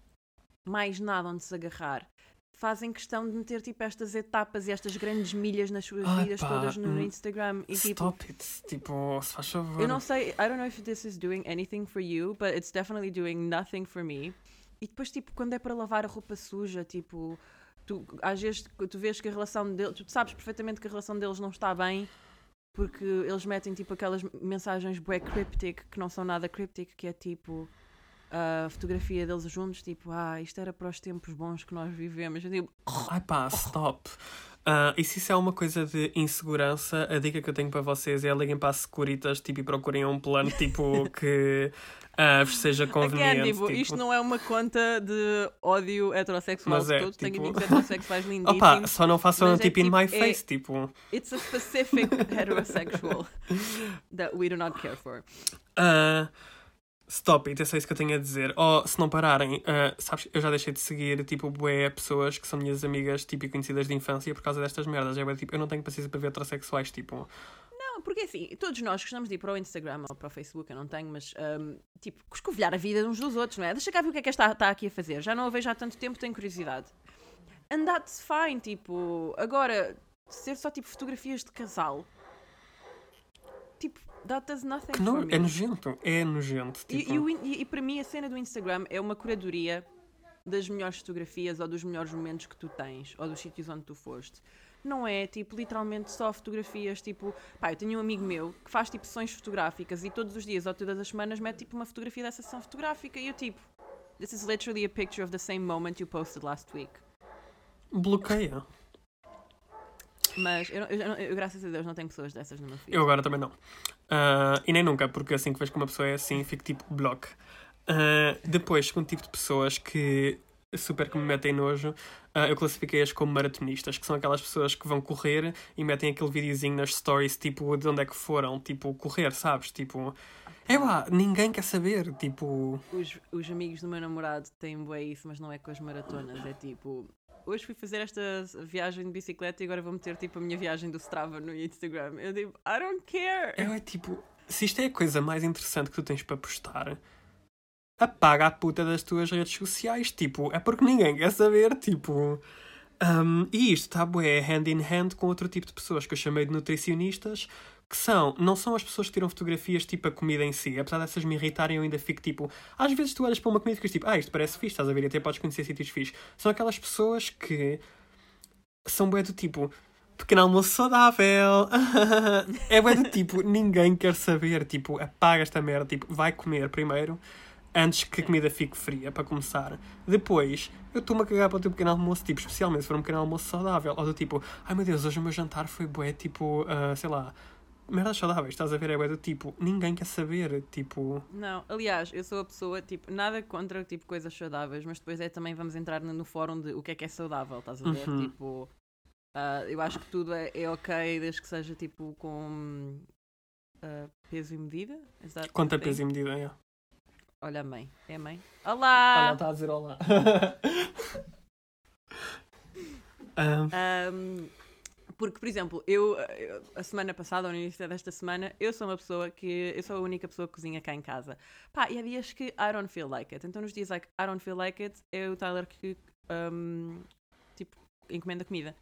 mais nada onde se agarrar, fazem questão de meter, tipo, estas etapas e estas grandes milhas nas suas vidas pá, todas no hum, Instagram. E, tipo, Stop it. Tipo, se faz favor. eu não sei, I don't know if this is doing anything for you, but it's definitely doing nothing for me. E depois, tipo, quando é para lavar a roupa suja, tipo, tu, às vezes tu vês que a relação deles, tu sabes perfeitamente que a relação deles não está bem, porque eles metem, tipo, aquelas mensagens bué cryptic, que não são nada cryptic, que é tipo, a fotografia deles juntos, tipo, ah, isto era para os tempos bons que nós vivemos. Eu digo, Ai pá, stop. Ah, e se isso é uma coisa de insegurança, a dica que eu tenho para vocês é liguem para as Securitas tipo, e procurem um plano tipo que ah, vos seja conveniente. Again, tipo, tipo. isto não é uma conta de ódio heterossexual Mas é, todos. Tenho tipo- amigos heterossexuais lindíssimos. Opa, só não façam Mas é tipo in tipo- my é- face, tipo. It's a specific heterosexual that we do not care for. ah, stop it, é só isso que eu tenho a dizer. Ou se não pararem, ah, sabes, eu já deixei de seguir tipo bué pessoas que são minhas amigas tipo, e conhecidas de infância por causa destas merdas. É tipo, eu não tenho paciência para ver heterossexuais, tipo. Não, porque assim, todos nós gostamos de ir para o Instagram ou para o Facebook, eu não tenho, mas um, tipo, escovilhar a vida uns dos outros, não é? Deixa cá ver o que é que esta está aqui a fazer. Já não a vejo há tanto tempo, tenho curiosidade. And that's fine, tipo, agora, ser só tipo fotografias de casal, tipo, that does nothing Que não, é nojento, é nojento. Tipo, e e- e para mim a cena do Instagram é uma curadoria das melhores fotografias ou dos melhores momentos que tu tens ou dos sítios onde tu foste. Não é tipo literalmente só fotografias tipo. Pá, eu tenho um amigo meu que faz tipo sessões fotográficas e todos os dias ou todas as semanas mete tipo uma fotografia dessa sessão fotográfica e eu tipo. This is literally a picture of the same moment you posted last week. bloqueia. Mas eu, eu- eu- graças a Deus não tenho pessoas dessas no meu feed. Eu agora também não. Ah, e nem nunca, porque assim que vejo que uma pessoa é assim, fico tipo bloco. Ah, depois, segundo tipo de pessoas que super que me metem nojo, ah, eu classifiquei-as como maratonistas, que são aquelas pessoas que vão correr e metem aquele videozinho nas stories, tipo, de onde é que foram, tipo, correr, sabes? Tipo, é lá, ninguém quer saber, tipo. Os, os amigos do meu namorado têm bué isso, mas não é com as maratonas. É tipo, hoje fui fazer esta viagem de bicicleta e agora vou meter tipo a minha viagem do Strava no Instagram. Eu digo, I don't care. É, é tipo, se isto é a coisa mais interessante que tu tens para postar, apaga a puta das tuas redes sociais. Tipo, é porque ninguém quer saber. Tipo, um, e isto está bué hand in hand com outro tipo de pessoas que eu chamei de nutricionistas. Que são, não são as pessoas que tiram fotografias tipo a comida em si, apesar dessas me irritarem, eu ainda fico tipo. Às vezes tu olhas para uma comida e ficas tipo, ah, isto parece fixe, estás a ver, até podes conhecer sítios fixes. São aquelas pessoas que são bué do tipo, pequeno almoço saudável. é bué do tipo, ninguém quer saber. Tipo, apaga esta merda. Tipo, vai comer primeiro, antes que a comida fique fria, para começar. Depois, eu estou-me a cagar para o teu pequeno almoço, tipo, especialmente se for um pequeno almoço saudável. Ou do tipo, ai meu Deus, hoje o meu jantar foi bué, tipo, ah, sei lá, merdas saudáveis, estás a ver? É do tipo, ninguém quer saber. Tipo, Não, aliás, eu sou a pessoa, tipo, nada contra tipo coisas saudáveis, mas depois é também vamos entrar no, no fórum de o que é que é saudável, estás a ver? Uhum. Tipo, ah, eu acho que tudo é, é ok desde que seja tipo com ah, peso e medida. Is that quanto a a thing? peso e medida, é. Olha a mãe, é a mãe. Olá! está a dizer olá. Ah, Um, porque, por exemplo, eu, eu- a semana passada, ou no início desta semana, eu sou uma pessoa que. Eu sou a única pessoa que cozinha cá em casa. Pá, e há dias que I don't feel like it. Então, nos dias like I don't feel like it, é o Tyler que. um, tipo, encomenda comida.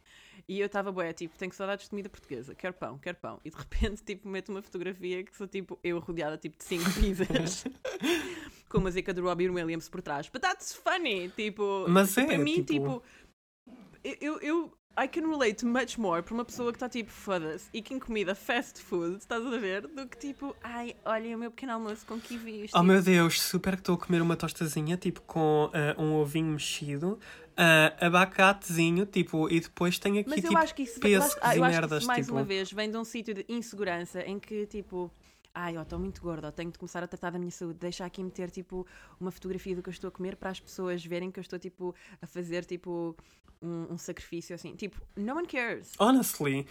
E eu estava boé, tipo, tenho saudades de comida portuguesa, quero pão, quero pão. E de repente, tipo, meto uma fotografia que sou tipo eu rodeada tipo de cinco pizzas. com a música do Robbie Williams por trás. But that's funny, tipo, Mas é, para mim, tipo- tipo, eu, eu I can relate much more para uma pessoa que está tipo, foda-se, e que em comida fast food, estás a ver? Do que tipo, ai, olha o meu pequeno almoço com kiwis. Oh tipo, meu Deus, super que estou a comer uma tostazinha, tipo, com ah, um ovinho mexido, ah, abacatezinho, tipo, e depois tenho aqui, Mas eu tipo, acho que isso, eu pêssegos acho, ah, eu acho que merdas, mais tipo... uma vez, vem de um sítio de insegurança em que, tipo, ai, ó, estou muito gorda, tenho de começar a tratar da minha saúde, deixa aqui meter, tipo, uma fotografia do que eu estou a comer para as pessoas verem que eu estou, tipo, a fazer, tipo, um, um sacrifício, assim. Tipo, no one cares. Honestly,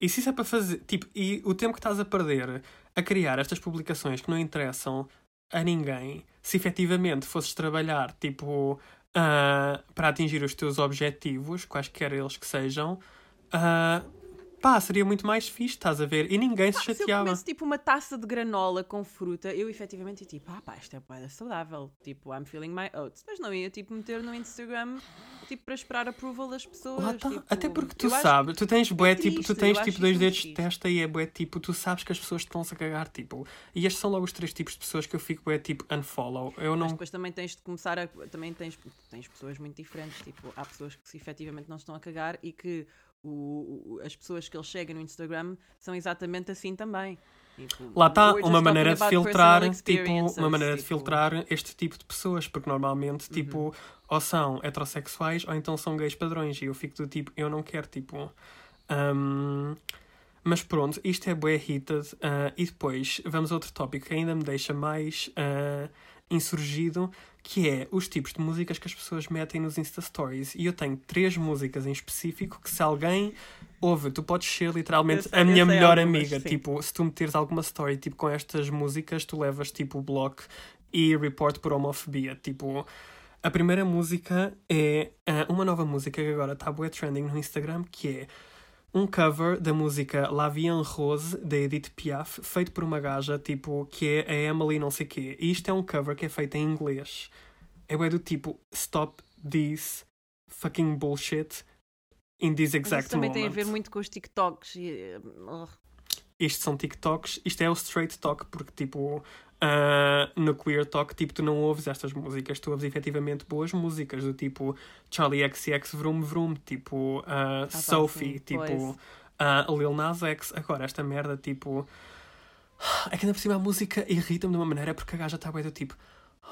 e se isso é para fazer, tipo, e o tempo que estás a perder a criar estas publicações que não interessam a ninguém, se efetivamente fosses trabalhar, tipo, ah, para atingir os teus objetivos, quaisquer eles que sejam, ah, pá, seria muito mais fixe, estás a ver? E ninguém se Pá, se eu chateava. comesse, tipo, uma taça de granola com fruta, eu efetivamente ia, tipo, ah pá, isto é boeda saudável. Tipo, I'm feeling my oats. Mas não ia, tipo, meter no Instagram, tipo, para esperar approval das pessoas. Lá tá. tipo, Até porque tu sabes, tu tens bué, é tipo, tu tens tipo dois dedos de testa e é bué, tipo, tu sabes que as pessoas estão-se a cagar, tipo. E estes são logo os três tipos de pessoas que eu fico bué, tipo, unfollow. Eu Mas não... depois também tens de começar a. Também tens, tens pessoas muito diferentes. Tipo, há pessoas que se efetivamente não estão a cagar e que o, o- as pessoas que eles chegam no Instagram são exatamente assim também. Tipo, Lá está just uma maneira de filtrar, tipo, uma maneira de tipo, Uhum. filtrar este tipo de pessoas, porque normalmente, tipo, ou são heterossexuais ou então são gays padrões. E eu fico do tipo, eu não quero, tipo. hum, Mas pronto, isto é bué heated. ah, e depois vamos a outro tópico que ainda me deixa mais ah, insurgido, que é os tipos de músicas que as pessoas metem nos Insta Stories. E eu tenho três músicas em específico que se alguém ouve, tu podes ser literalmente Eu a minha melhor algumas, amiga. sim. Tipo, se tu meteres alguma story tipo, com estas músicas, tu levas tipo o bloco e report por homofobia. Tipo, a primeira música é ah, uma nova música que agora está bué trending no Instagram, que é um cover da música La Vie en Rose, da Edith Piaf, feito por uma gaja, tipo, que é a Emily não sei quê. E isto é um cover que é feito em inglês. É bué do tipo, stop this fucking bullshit in this Mas exact isso também moment. tem a ver muito com os TikToks. E, eh, ugh. Isto são TikToks, isto é o straight talk, porque tipo, ah, no queer talk, tipo, tu não ouves estas músicas, tu ouves efetivamente boas músicas, do tipo Charlie XCX Vroom Vroom, tipo ah, pá, Sophie, tipo ah, Lil Nas X. Agora, esta merda, tipo. É que ainda por cima a música irrita-me de uma maneira porque a gaja está bem do tipo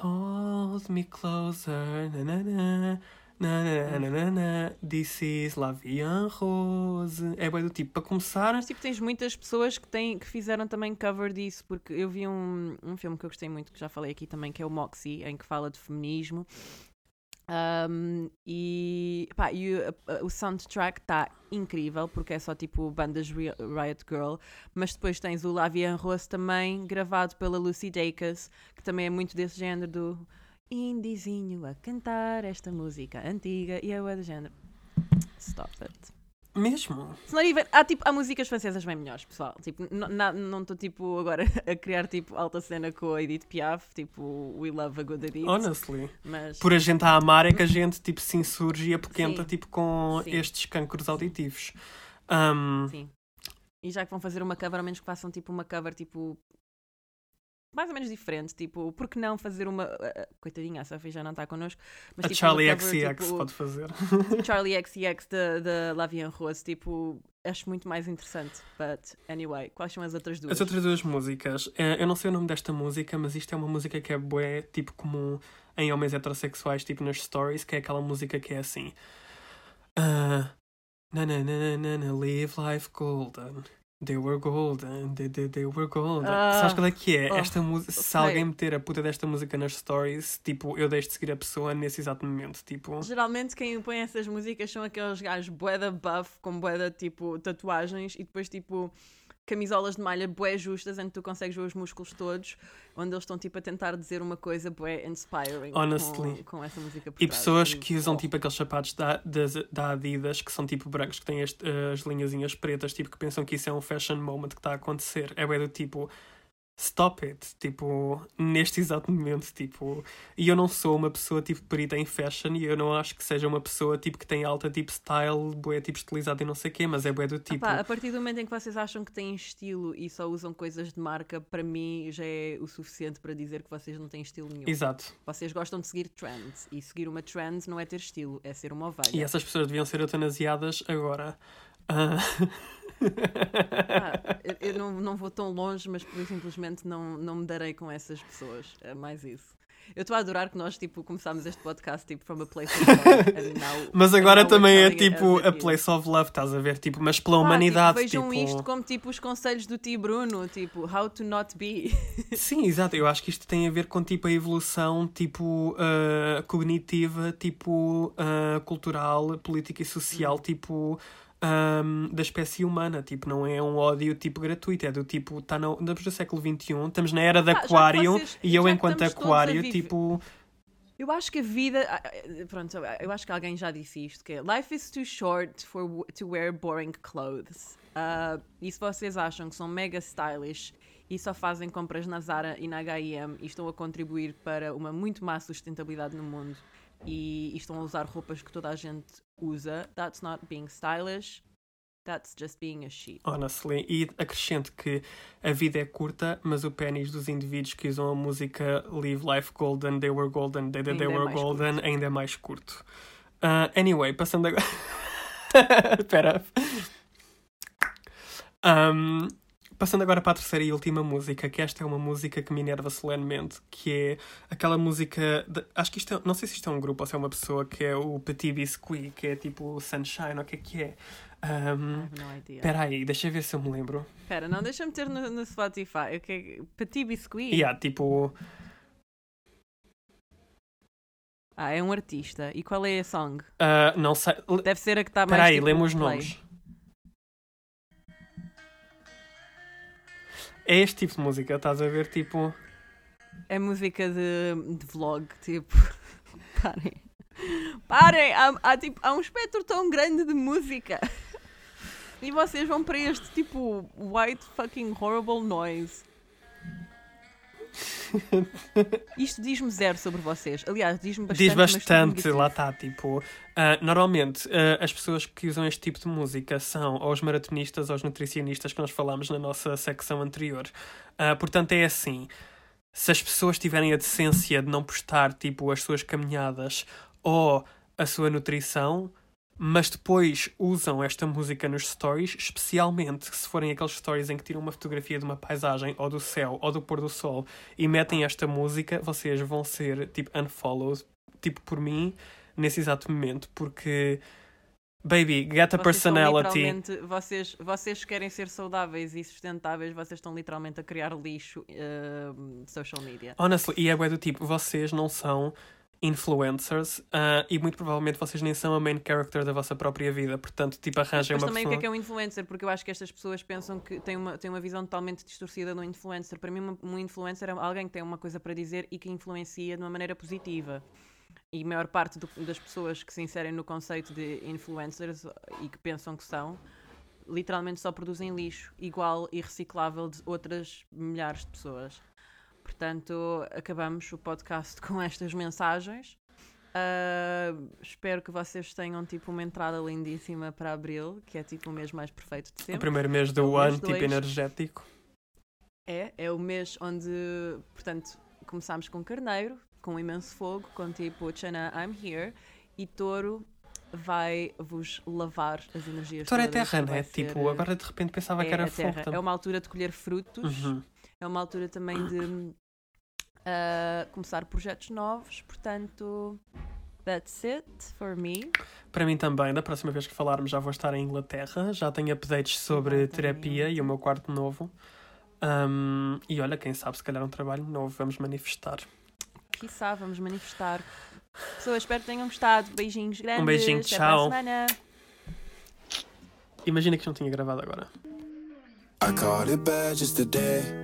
Hold me closer, na na na. Na, na, na, na, na, This is La Vie en Rose. É bem do tipo, para começar, Mas tipo, tens muitas pessoas que, têm, que fizeram também cover disso, porque eu vi um, um filme que eu gostei muito, que já falei aqui também, que é o Moxie, em que fala de feminismo. Um, e pá, e o, o soundtrack está incrível porque é só tipo bandas Ri- Riot Girl, mas depois tens o La Vie en Rose também gravado pela Lucy Dacus, que também é muito desse género do indizinho a cantar esta música antiga e é o do género. Stop it. mesmo. Se não even- há, tipo, há músicas francesas bem melhores, pessoal. Tipo, não estou tipo, agora a criar tipo, alta cena com a Edith Piaf, tipo We Love a Good Edith. Honestly. Mas Por a gente a amar é que a gente tipo se insurge e apoquenta Sim. tipo com Sim. estes cânceres auditivos. Um, sim. E já que vão fazer uma cover, ao menos que façam tipo uma cover tipo. Mais ou menos diferente, tipo, por que não fazer uma. ah, ah, Coitadinha, a Sophie já não está connosco. Mas, a tipo, Charlie cover, XCX tipo, pode fazer. Charlie XCX da da La Vie en Rose, tipo, acho muito mais interessante. But, anyway, quais são as outras duas? As outras duas músicas, eh, eu não sei o nome desta música, mas isto é uma música que é bué, tipo comum em homens heterossexuais, tipo nas stories, que é aquela música que é assim. ah, na na na na na live life golden. They were golden, they, they, they were golden. Ah, Sabes qual é que é? oh, Esta música, se alguém meter a puta desta música nas stories, tipo, eu deixo de seguir a pessoa nesse exato momento. Tipo, Geralmente quem põe essas músicas são aqueles gajos bué buff, com bué da, tipo tatuagens e depois tipo camisolas de malha bué justas que tu consegues ver os músculos todos, onde eles estão tipo a tentar dizer uma coisa bué inspiring Honestly. com, com essa música por E trás. pessoas que usam oh. tipo aqueles sapatos da, das- da Adidas que são tipo brancos, que têm este- as linhazinhas pretas, tipo que pensam que isso é um fashion moment que está a acontecer. É bem do tipo. Stop it, tipo, neste exato momento, tipo, e eu não sou uma pessoa, tipo, perita em fashion, e eu não acho que seja uma pessoa, tipo, que tem alta, tipo, style, bué, tipo, estilizada e não sei o quê, mas é bué do tipo... Epá, a partir do momento em que vocês acham que têm estilo e só usam coisas de marca, para mim já é o suficiente para dizer que vocês não têm estilo nenhum. Exato. Vocês gostam de seguir trends, e seguir uma trend não é ter estilo, é ser uma ovelha. E essas pessoas deviam ser eutanasiadas agora. Ah, Ah, eu- não, não vou tão longe, mas por simplesmente não, não me darei com essas pessoas. É mais isso. Eu estou a adorar que nós tipo, começámos este podcast tipo, from a place of love. now- mas agora também é tipo a is. place of love, estás a ver? Tipo, mas pela Pá, humanidade, tipo, vejam tipo... isto como tipo os conselhos do Ti Bruno, tipo, how to not be. Sim, exato. Eu acho que isto tem a ver com tipo a evolução tipo ah, cognitiva, tipo ah, cultural, política e social, tipo ahm, da espécie humana. Tipo, não é um ódio tipo gratuito, é do tipo, tá no, estamos no século XXI, estamos na era de Ah, aquário vocês- e eu enquanto aquário, tipo, Eu acho que a vida. ah, ah, Pronto, eu acho que alguém já disse isto: que é, Life is too short for, to wear boring clothes. Ah, e se vocês acham que são mega stylish e só fazem compras na Zara e na HM e estão a contribuir para uma muito má sustentabilidade no mundo e, e estão a usar roupas que toda a gente usa, that's not being stylish, that's just being a sheep. honestly, e acrescento que a vida é curta, mas o pênis dos indivíduos que usam a música Live Life Golden, They Were Golden, They, they, Ainda é Were mais Golden, ainda é mais curto. Ah, anyway, passando agora. Espera. Um, passando agora para a terceira e última música, que esta é uma música que me enerva solenemente, que é aquela música. de- acho que isto é, não sei se isto é um grupo ou se é uma pessoa, que é o Petit Biscuit, que é tipo Sunshine, ou o que é que é. Um. Espera aí, deixa eu ver se eu me lembro. Espera, não, deixa-me ter no, no Spotify. O que é- Petit Biscuit? Yeah, tipo. Ah, é um artista. E qual é a song? ah, não sei. Deve ser a que está mais. Espera aí, tipo, lembra os nomes. É este tipo de música, estás a ver? Tipo. É música de, de vlog, tipo. Parem. Parem! Há, há, tipo, há um espectro tão grande de música. E vocês vão para este tipo white fucking horrible noise. Isto diz-me zero sobre vocês. Aliás, diz-me bastante. Diz bastante, lá está, tipo. ah, normalmente, ah, as pessoas que usam este tipo de música são ou os maratonistas ou os nutricionistas que nós falámos na nossa secção anterior. Ah, portanto, é assim. Se as pessoas tiverem a decência de não postar, tipo, as suas caminhadas ou a sua nutrição, mas depois usam esta música nos stories, especialmente se forem aqueles stories em que tiram uma fotografia de uma paisagem ou do céu ou do pôr do sol e metem esta música, vocês vão ser tipo unfollowed, tipo por mim, nesse exato momento, porque baby, get a Vocês personality. Vocês, vocês querem ser saudáveis e sustentáveis, vocês estão literalmente a criar lixo de social media. Honestly, e é do tipo, vocês não são influencers ah, e muito provavelmente vocês nem são a main character da vossa própria vida, portanto, tipo, arranjem Mas uma também o que pessoa... é que é um influencer? Porque eu acho que estas pessoas pensam que têm uma, têm uma visão totalmente distorcida do influencer. Para mim, uma- um influencer é alguém que tem uma coisa para dizer e que influencia de uma maneira positiva. E a maior parte do- das pessoas que se inserem no conceito de influencers e que pensam que são, literalmente só produzem lixo igual e reciclável de outras milhares de pessoas. Portanto, acabamos o podcast com estas mensagens. Ah, espero que vocês tenham tipo uma entrada lindíssima para abril, que é tipo o mês mais perfeito de O sempre. primeiro mês do o ano, mês tipo, energético. É, é o mês onde, portanto, começámos com Carneiro, com imenso fogo, com tipo Chana, I'm here, e Touro vai vos lavar as energias Touro é terra, né? ser, Tipo, agora de repente pensava é que era fogo. É uma altura de colher frutos, Uhum. É uma altura também de ah, começar projetos novos, portanto, that's it for me. Para mim também, da próxima vez que falarmos já vou estar em Inglaterra, já tenho updates sobre Exatamente. terapia e o meu quarto novo. Ahm, e olha, quem sabe, se calhar um trabalho novo, vamos manifestar. Quiçá, vamos manifestar. Pessoas, espero que tenham gostado. Beijinhos grandes. beijinho, Até tchau. Para a semana. Imagina que não tinha gravado agora. I caught it bad just today.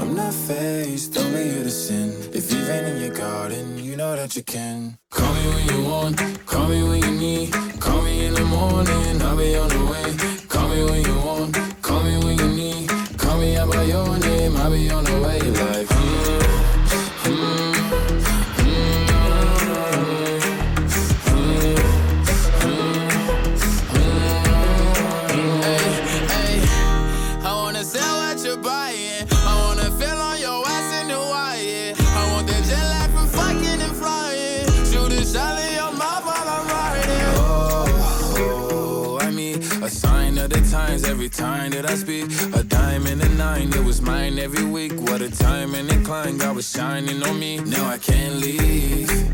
I'm not faced, only here to sin. If you've in your garden, you know that you can. Call me when you want, call me when you need. Time and incline, God was shining on me. Now I can't leave.